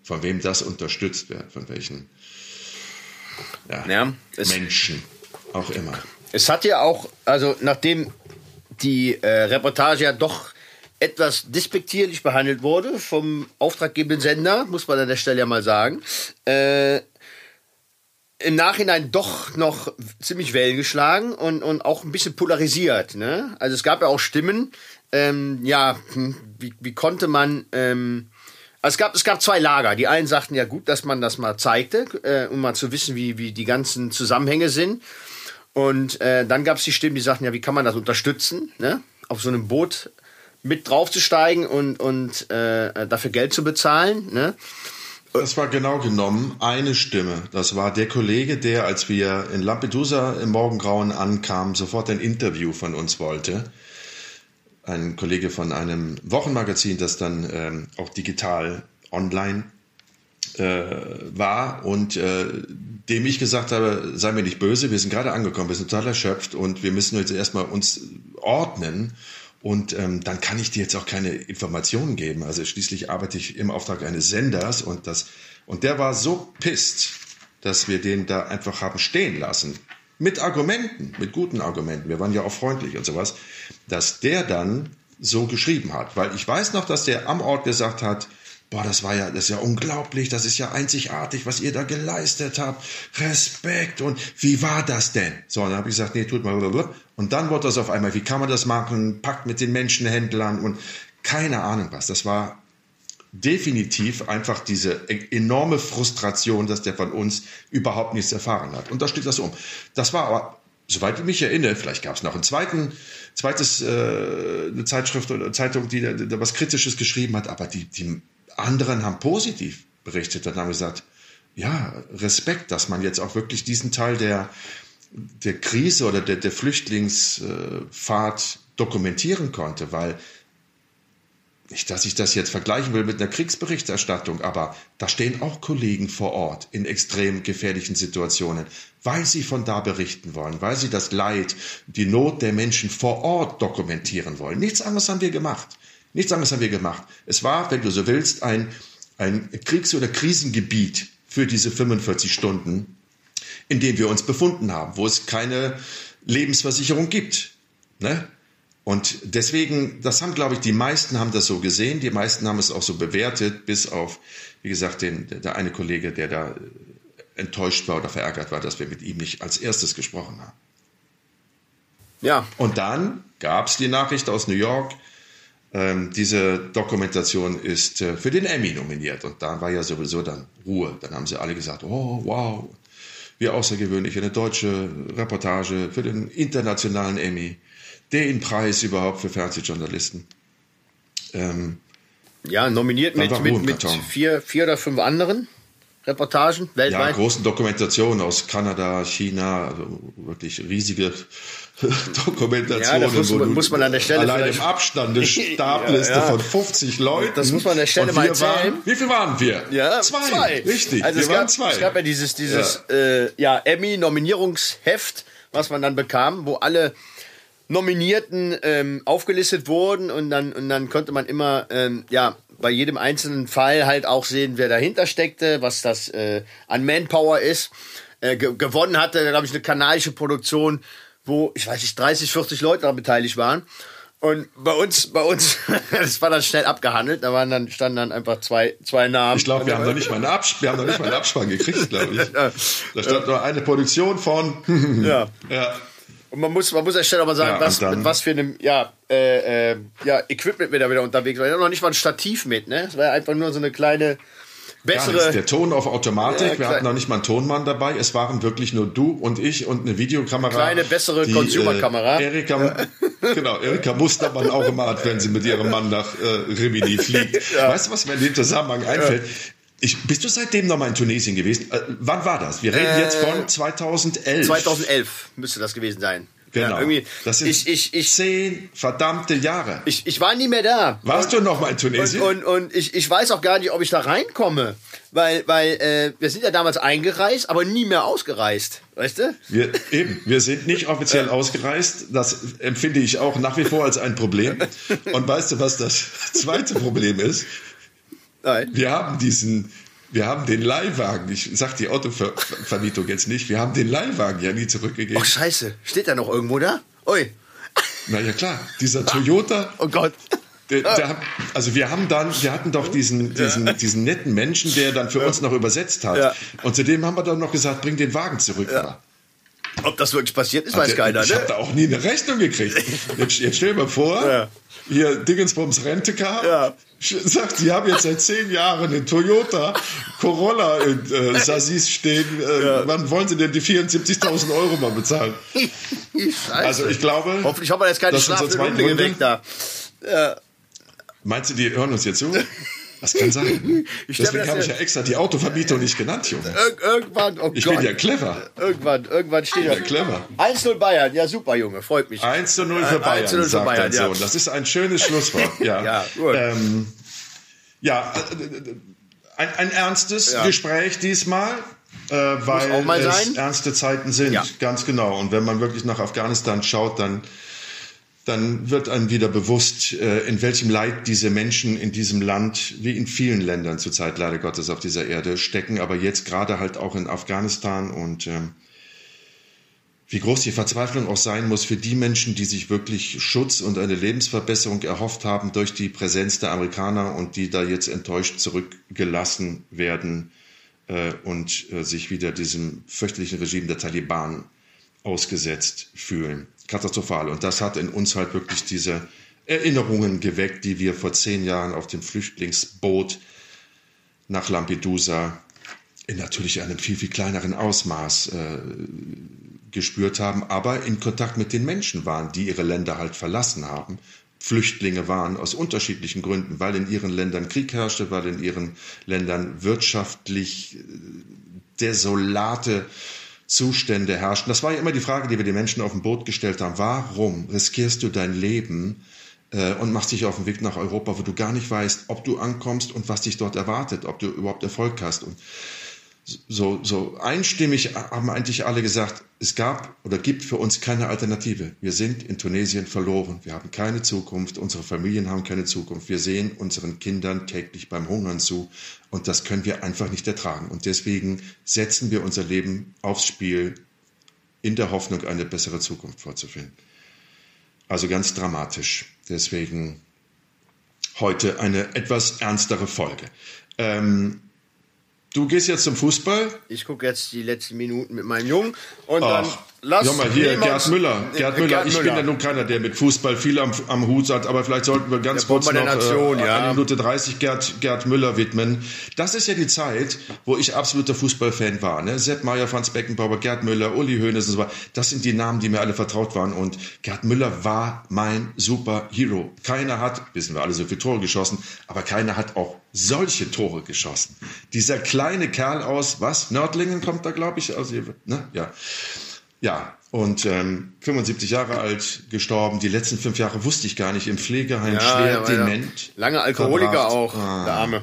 Von wem das unterstützt wird, von welchen ja, ja, Menschen auch immer. Es hat ja auch, also nachdem die äh, Reportage ja doch etwas despektierlich behandelt wurde vom auftraggebenden Sender, muss man an der Stelle ja mal sagen, äh, im Nachhinein doch noch ziemlich Wellen geschlagen und, und auch ein bisschen polarisiert. Ne? Also es gab ja auch Stimmen, ähm, ja, hm, wie, wie konnte man, ähm, also es gab, es gab zwei Lager. Die einen sagten ja gut, dass man das mal zeigte, äh, um mal zu wissen, wie, wie die ganzen Zusammenhänge sind. Und äh, dann gab es die Stimmen, die sagten ja, wie kann man das unterstützen, ne? auf so einem Boot mit draufzusteigen und, und äh, dafür Geld zu bezahlen. Ne? Das war genau genommen eine Stimme. Das war der Kollege, der, als wir in Lampedusa im Morgengrauen ankamen, sofort ein Interview von uns wollte. Ein Kollege von einem Wochenmagazin, das dann ähm, auch digital online äh, war und äh, dem ich gesagt habe, sei mir nicht böse, wir sind gerade angekommen, wir sind total erschöpft und wir müssen jetzt erstmal uns ordnen und ähm, dann kann ich dir jetzt auch keine Informationen geben. Also schließlich arbeite ich im Auftrag eines Senders und das und der war so pisst, dass wir den da einfach haben stehen lassen. Mit Argumenten, mit guten Argumenten. Wir waren ja auch freundlich und sowas, dass der dann so geschrieben hat. Weil ich weiß noch, dass der am Ort gesagt hat, boah, das war ja, das ist ja unglaublich, das ist ja einzigartig, was ihr da geleistet habt. Respekt und wie war das denn? So, dann habe ich gesagt, nee, tut mal. Und dann wurde das auf einmal, wie kann man das machen? Packt mit den Menschenhändlern und keine Ahnung was. Das war definitiv einfach diese enorme Frustration, dass der von uns überhaupt nichts erfahren hat. Und da steht das um. Das war aber, soweit ich mich erinnere, vielleicht gab es noch einen zweiten, zweites, äh, eine Zeitschrift oder Zeitung, die da, was Kritisches geschrieben hat, aber die, die anderen haben positiv berichtet und haben gesagt, ja, Respekt, dass man jetzt auch wirklich diesen Teil der, der Krise oder der, der Flüchtlingsfahrt dokumentieren konnte, weil nicht, dass ich das jetzt vergleichen will mit einer Kriegsberichterstattung, aber da stehen auch Kollegen vor Ort in extrem gefährlichen Situationen, weil sie von da berichten wollen, weil sie das Leid, die Not der Menschen vor Ort dokumentieren wollen. Nichts anderes haben wir gemacht. Nichts anderes haben wir gemacht. Es war, wenn du so willst, ein, ein Kriegs- oder Krisengebiet für diese 45 Stunden, in dem wir uns befunden haben, wo es keine Lebensversicherung gibt. Ne? Und deswegen, das haben, glaube ich, die meisten haben das so gesehen, die meisten haben es auch so bewertet, bis auf, wie gesagt, den, der eine Kollege, der da äh, enttäuscht war oder verärgert war, dass wir mit ihm nicht als erstes gesprochen haben. Ja. Und dann gab es die Nachricht aus New York, ähm, diese Dokumentation ist äh, für den Emmy nominiert. Und da war ja sowieso dann Ruhe. Dann haben sie alle gesagt, oh, wow, wie außergewöhnlich, eine deutsche Reportage für den internationalen Emmy den Preis überhaupt für Fernsehjournalisten. Ähm, ja, nominiert mit, mit, mit vier, vier oder fünf anderen Reportagen weltweit. Ja, großen Dokumentationen aus Kanada, China, also wirklich riesige [LAUGHS] Dokumentationen. Ja, muss, muss, man an der Stelle allein im Abstand eine Stabliste [LAUGHS] ja, ja. von 50 Leuten. Das muss man an der Stelle mal erzählen. Waren, wie viel waren wir? Ja, zwei. zwei. Richtig, also wir es waren gab, zwei. Es gab ja dieses, dieses ja. Äh, ja, Emmy-Nominierungsheft, was man dann bekam, wo alle Nominierten ähm, aufgelistet wurden und dann, und dann konnte man immer, ähm, ja, bei jedem einzelnen Fall halt auch sehen, wer dahinter steckte, was das äh, an Manpower ist. Äh, ge gewonnen hatte, glaube ich, eine kanadische Produktion, wo, ich weiß nicht, 30, 40 Leute daran beteiligt waren. Und bei uns, bei uns, [LAUGHS] das war dann schnell abgehandelt. Da waren dann, standen dann einfach zwei, zwei Namen. Ich glaube, wir haben noch nicht mal einen Abspann, wir haben noch nicht mal einen Abspann gekriegt, glaube ich. [LAUGHS] Da stand nur eine Produktion von. [LAUGHS] ja. ja. Und man muss, man muss erst auch mal sagen, ja, was, mit was für einem ja, äh, äh, ja, Equipment wir da wieder unterwegs waren. Ich hatte noch nicht mal ein Stativ mit, ne? Es war einfach nur so eine kleine bessere. Der Ton auf Automatik. Ja, wir hatten noch nicht mal einen Tonmann dabei. Es waren wirklich nur du und ich und eine Videokamera. Kleine bessere Consumer-Kamera. Äh, Erika, ja. genau, Erika Mustermann auch immer hat, wenn sie mit ihrem Mann nach äh, Rimini fliegt. [LAUGHS] Ja. Weißt du, was mir in dem Zusammenhang einfällt? Ich, bist du seitdem noch mal in Tunesien gewesen? Äh, wann war das? Wir reden äh, jetzt von 2011. 2011 müsste das gewesen sein. Genau. Ja, das ist ich, ich, ich, zehn verdammte Jahre. Ich, ich war nie mehr da. Warst und, du noch mal in Tunesien? Und, und, und ich, ich weiß auch gar nicht, ob ich da reinkomme. Weil, weil äh, wir sind ja damals eingereist, aber nie mehr ausgereist. Weißt du? Wir, eben, wir sind nicht offiziell ausgereist. Das empfinde ich auch nach wie vor als ein Problem. Und weißt du, was das zweite Problem ist? Nein. Wir haben diesen, wir haben den Leihwagen, ich sag die Autovermietung jetzt nicht, wir haben den Leihwagen ja nie zurückgegeben. Ach scheiße, steht da noch irgendwo da? Ui. Na ja klar, dieser Toyota. [LAUGHS] Oh Gott. Der, der, also wir haben dann, wir hatten doch diesen, diesen, ja. diesen netten Menschen, der dann für ja. uns noch übersetzt hat. Ja. Und zudem haben wir dann noch gesagt, bring den Wagen zurück. Ob das wirklich passiert ist, weiß der, keiner. Ich ne? habe da auch nie eine Rechnung gekriegt. Jetzt, jetzt stell dir mal vor, hier Diggensbums Rentecar. Ja. Sagt, Sie haben jetzt seit zehn Jahren den Toyota Corolla in äh, Sassis stehen. Äh, ja. Wann wollen Sie denn die 74.000 Euro mal bezahlen? also ich glaube, hoffentlich haben wir jetzt keine schlafende geweckt da. Ja. Meinst du, die hören uns jetzt zu? [LAUGHS] Das kann sein. [LAUGHS] Ich Deswegen habe ich ja extra die Autovermietung nicht genannt, Junge. Ir irgendwann, oh Ich Gott. bin ja clever. Irgendwann, irgendwann steht ja clever. 1-0 Bayern, ja super, Junge, freut mich. 1 0 für Bayern, 1 -0 sagt Bayern, dein Sohn. Das ist ein schönes Schlusswort. [LAUGHS] Ja, ja, gut. Ähm, ja ein, ein ernstes ja. Gespräch diesmal. Äh, weil es ernste Zeiten sind, ja. ganz genau. Und wenn man wirklich nach Afghanistan schaut, dann dann wird einem wieder bewusst, äh, in welchem Leid diese Menschen in diesem Land, wie in vielen Ländern zurzeit leider Gottes auf dieser Erde stecken, aber jetzt gerade halt auch in Afghanistan und ähm, wie groß die Verzweiflung auch sein muss für die Menschen, die sich wirklich Schutz und eine Lebensverbesserung erhofft haben durch die Präsenz der Amerikaner und die da jetzt enttäuscht zurückgelassen werden äh, und äh, sich wieder diesem fürchterlichen Regime der Taliban ausgesetzt fühlen katastrophal. Und das hat in uns halt wirklich diese Erinnerungen geweckt, die wir vor zehn Jahren auf dem Flüchtlingsboot nach Lampedusa in natürlich einem viel, viel kleineren Ausmaß äh, gespürt haben, aber in Kontakt mit den Menschen waren, die ihre Länder halt verlassen haben. Flüchtlinge waren aus unterschiedlichen Gründen, weil in ihren Ländern Krieg herrschte, weil in ihren Ländern wirtschaftlich äh, desolate Zustände herrschen. Das war ja immer die Frage, die wir den Menschen auf dem Boot gestellt haben. Warum riskierst du dein Leben äh, und machst dich auf den Weg nach Europa, wo du gar nicht weißt, ob du ankommst und was dich dort erwartet, ob du überhaupt Erfolg hast. Und so, so einstimmig haben eigentlich alle gesagt, es gab oder gibt für uns keine Alternative. Wir sind in Tunesien verloren. Wir haben keine Zukunft. Unsere Familien haben keine Zukunft. Wir sehen unseren Kindern täglich beim Hungern zu. Und das können wir einfach nicht ertragen. Und deswegen setzen wir unser Leben aufs Spiel in der Hoffnung, eine bessere Zukunft vorzufinden. Also ganz dramatisch. Deswegen heute eine etwas ernstere Folge. Ähm, Du gehst jetzt zum Fußball? Ich gucke jetzt die letzten Minuten mit meinem Jungen und Ach, dann lass mal hier, Gerd Müller. Gerd Müller, Gerd ich Müller. bin ja nun keiner, der mit Fußball viel am, am Hut hat, aber vielleicht sollten wir ganz kurz noch Nation, äh, ja. eine Minute 30 Gerd, Gerd Müller widmen. Das ist ja die Zeit, wo ich absoluter Fußballfan war. Ne? Sepp Meyer, Franz Beckenbauer, Gerd Müller, Uli Hoeneß und so weiter. Das sind die Namen, die mir alle vertraut waren und Gerd Müller war mein Superhero. Keiner hat, wissen wir alle, so viele Tore geschossen, aber keiner hat auch solche Tore geschossen. Dieser kleine Kerl aus, was? Nördlingen kommt da, glaube ich, aus, ne? Ja. Ja, und ähm, 75 Jahre alt, gestorben. Die letzten fünf Jahre wusste ich gar nicht. Im Pflegeheim ja, schwer ja, dement. Lange Alkoholiker verbracht. auch, ah. der Arme.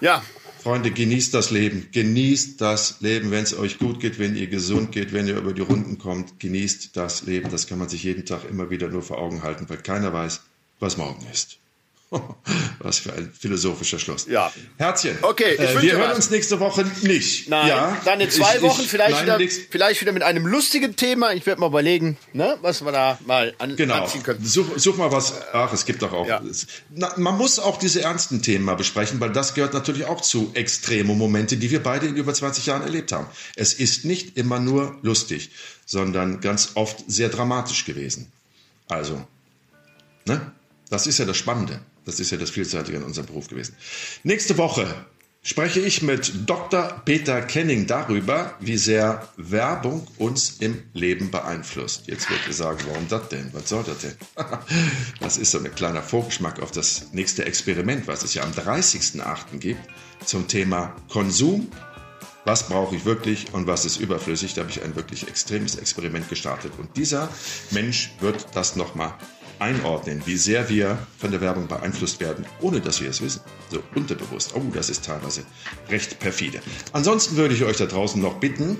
Ja. Freunde, genießt das Leben. Genießt das Leben, wenn es euch gut geht, wenn ihr gesund geht, wenn ihr über die Runden kommt. Genießt das Leben. Das kann man sich jeden Tag immer wieder nur vor Augen halten, weil keiner weiß, was morgen ist. [LAUGHS] Was für ein philosophischer Schluss. Ja. Herzchen. Okay, ich äh, wir hören was. uns nächste Woche nicht. Nein, ja? dann in zwei ich, Wochen ich, vielleicht, nein, wieder, vielleicht wieder mit einem lustigen Thema. Ich werde mal überlegen, ne, was wir da mal an, genau. anziehen können. Such, such mal was. Ach, es gibt doch auch. Ja. Na, man muss auch diese ernsten Themen mal besprechen, weil das gehört natürlich auch zu extreme Momente, die wir beide in über 20 Jahren erlebt haben. Es ist nicht immer nur lustig, sondern ganz oft sehr dramatisch gewesen. Also, ne? Das ist ja das Spannende. Das ist ja das Vielseitige in unserem Beruf gewesen. Nächste Woche spreche ich mit Dr. Peter Kenning darüber, wie sehr Werbung uns im Leben beeinflusst. Jetzt wird ihr sagen, warum das denn? Was soll das denn? [LAUGHS] das ist so ein kleiner Vorgeschmack auf das nächste Experiment, was es ja am 30.08. gibt, zum Thema Konsum. Was brauche ich wirklich und was ist überflüssig? Da habe ich ein wirklich extremes Experiment gestartet. Und dieser Mensch wird das nochmal einordnen, wie sehr wir von der Werbung beeinflusst werden, ohne dass wir es wissen. So unterbewusst. Oh, das ist teilweise recht perfide. Ansonsten würde ich euch da draußen noch bitten,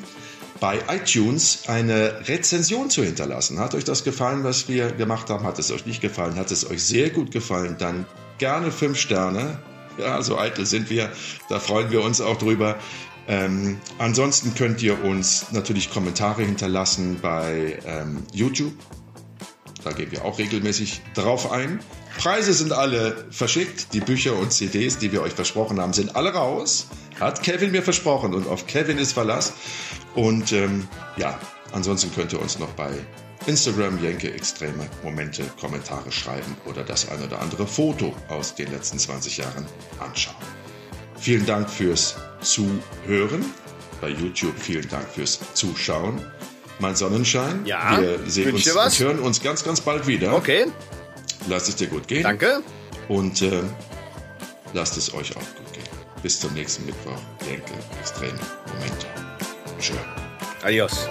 bei iTunes eine Rezension zu hinterlassen. Hat euch das gefallen, was wir gemacht haben? Hat es euch nicht gefallen? Hat es euch sehr gut gefallen? Dann gerne fünf Sterne. Ja, so eitel sind wir. Da freuen wir uns auch drüber. Ähm, ansonsten könnt ihr uns natürlich Kommentare hinterlassen bei ähm, YouTube. Da gehen wir auch regelmäßig drauf ein. Preise sind alle verschickt. Die Bücher und CDs, die wir euch versprochen haben, sind alle raus. Hat Kevin mir versprochen und auf Kevin ist Verlass. Und ähm, ja, ansonsten könnt ihr uns noch bei Instagram Jenke Extreme Momente Kommentare schreiben oder das ein oder andere Foto aus den letzten 20 Jahren anschauen. Vielen Dank fürs Zuhören. Bei YouTube vielen Dank fürs Zuschauen mein Sonnenschein. Ja, wir sehen uns und hören uns ganz, ganz bald wieder. Okay. Lasst es dir gut gehen. Danke. Und äh, lasst es euch auch gut gehen. Bis zum nächsten Mittwoch. Denke, extreme Momente. Tschö. Adios.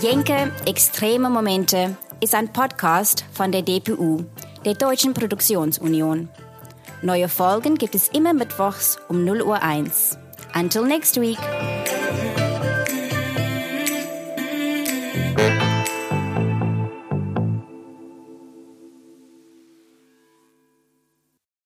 Jenke Extreme Momente ist ein Podcast von der DPU, der Deutschen Produktionsunion. Neue Folgen gibt es immer mittwochs um 0 Uhr 1. Until next week.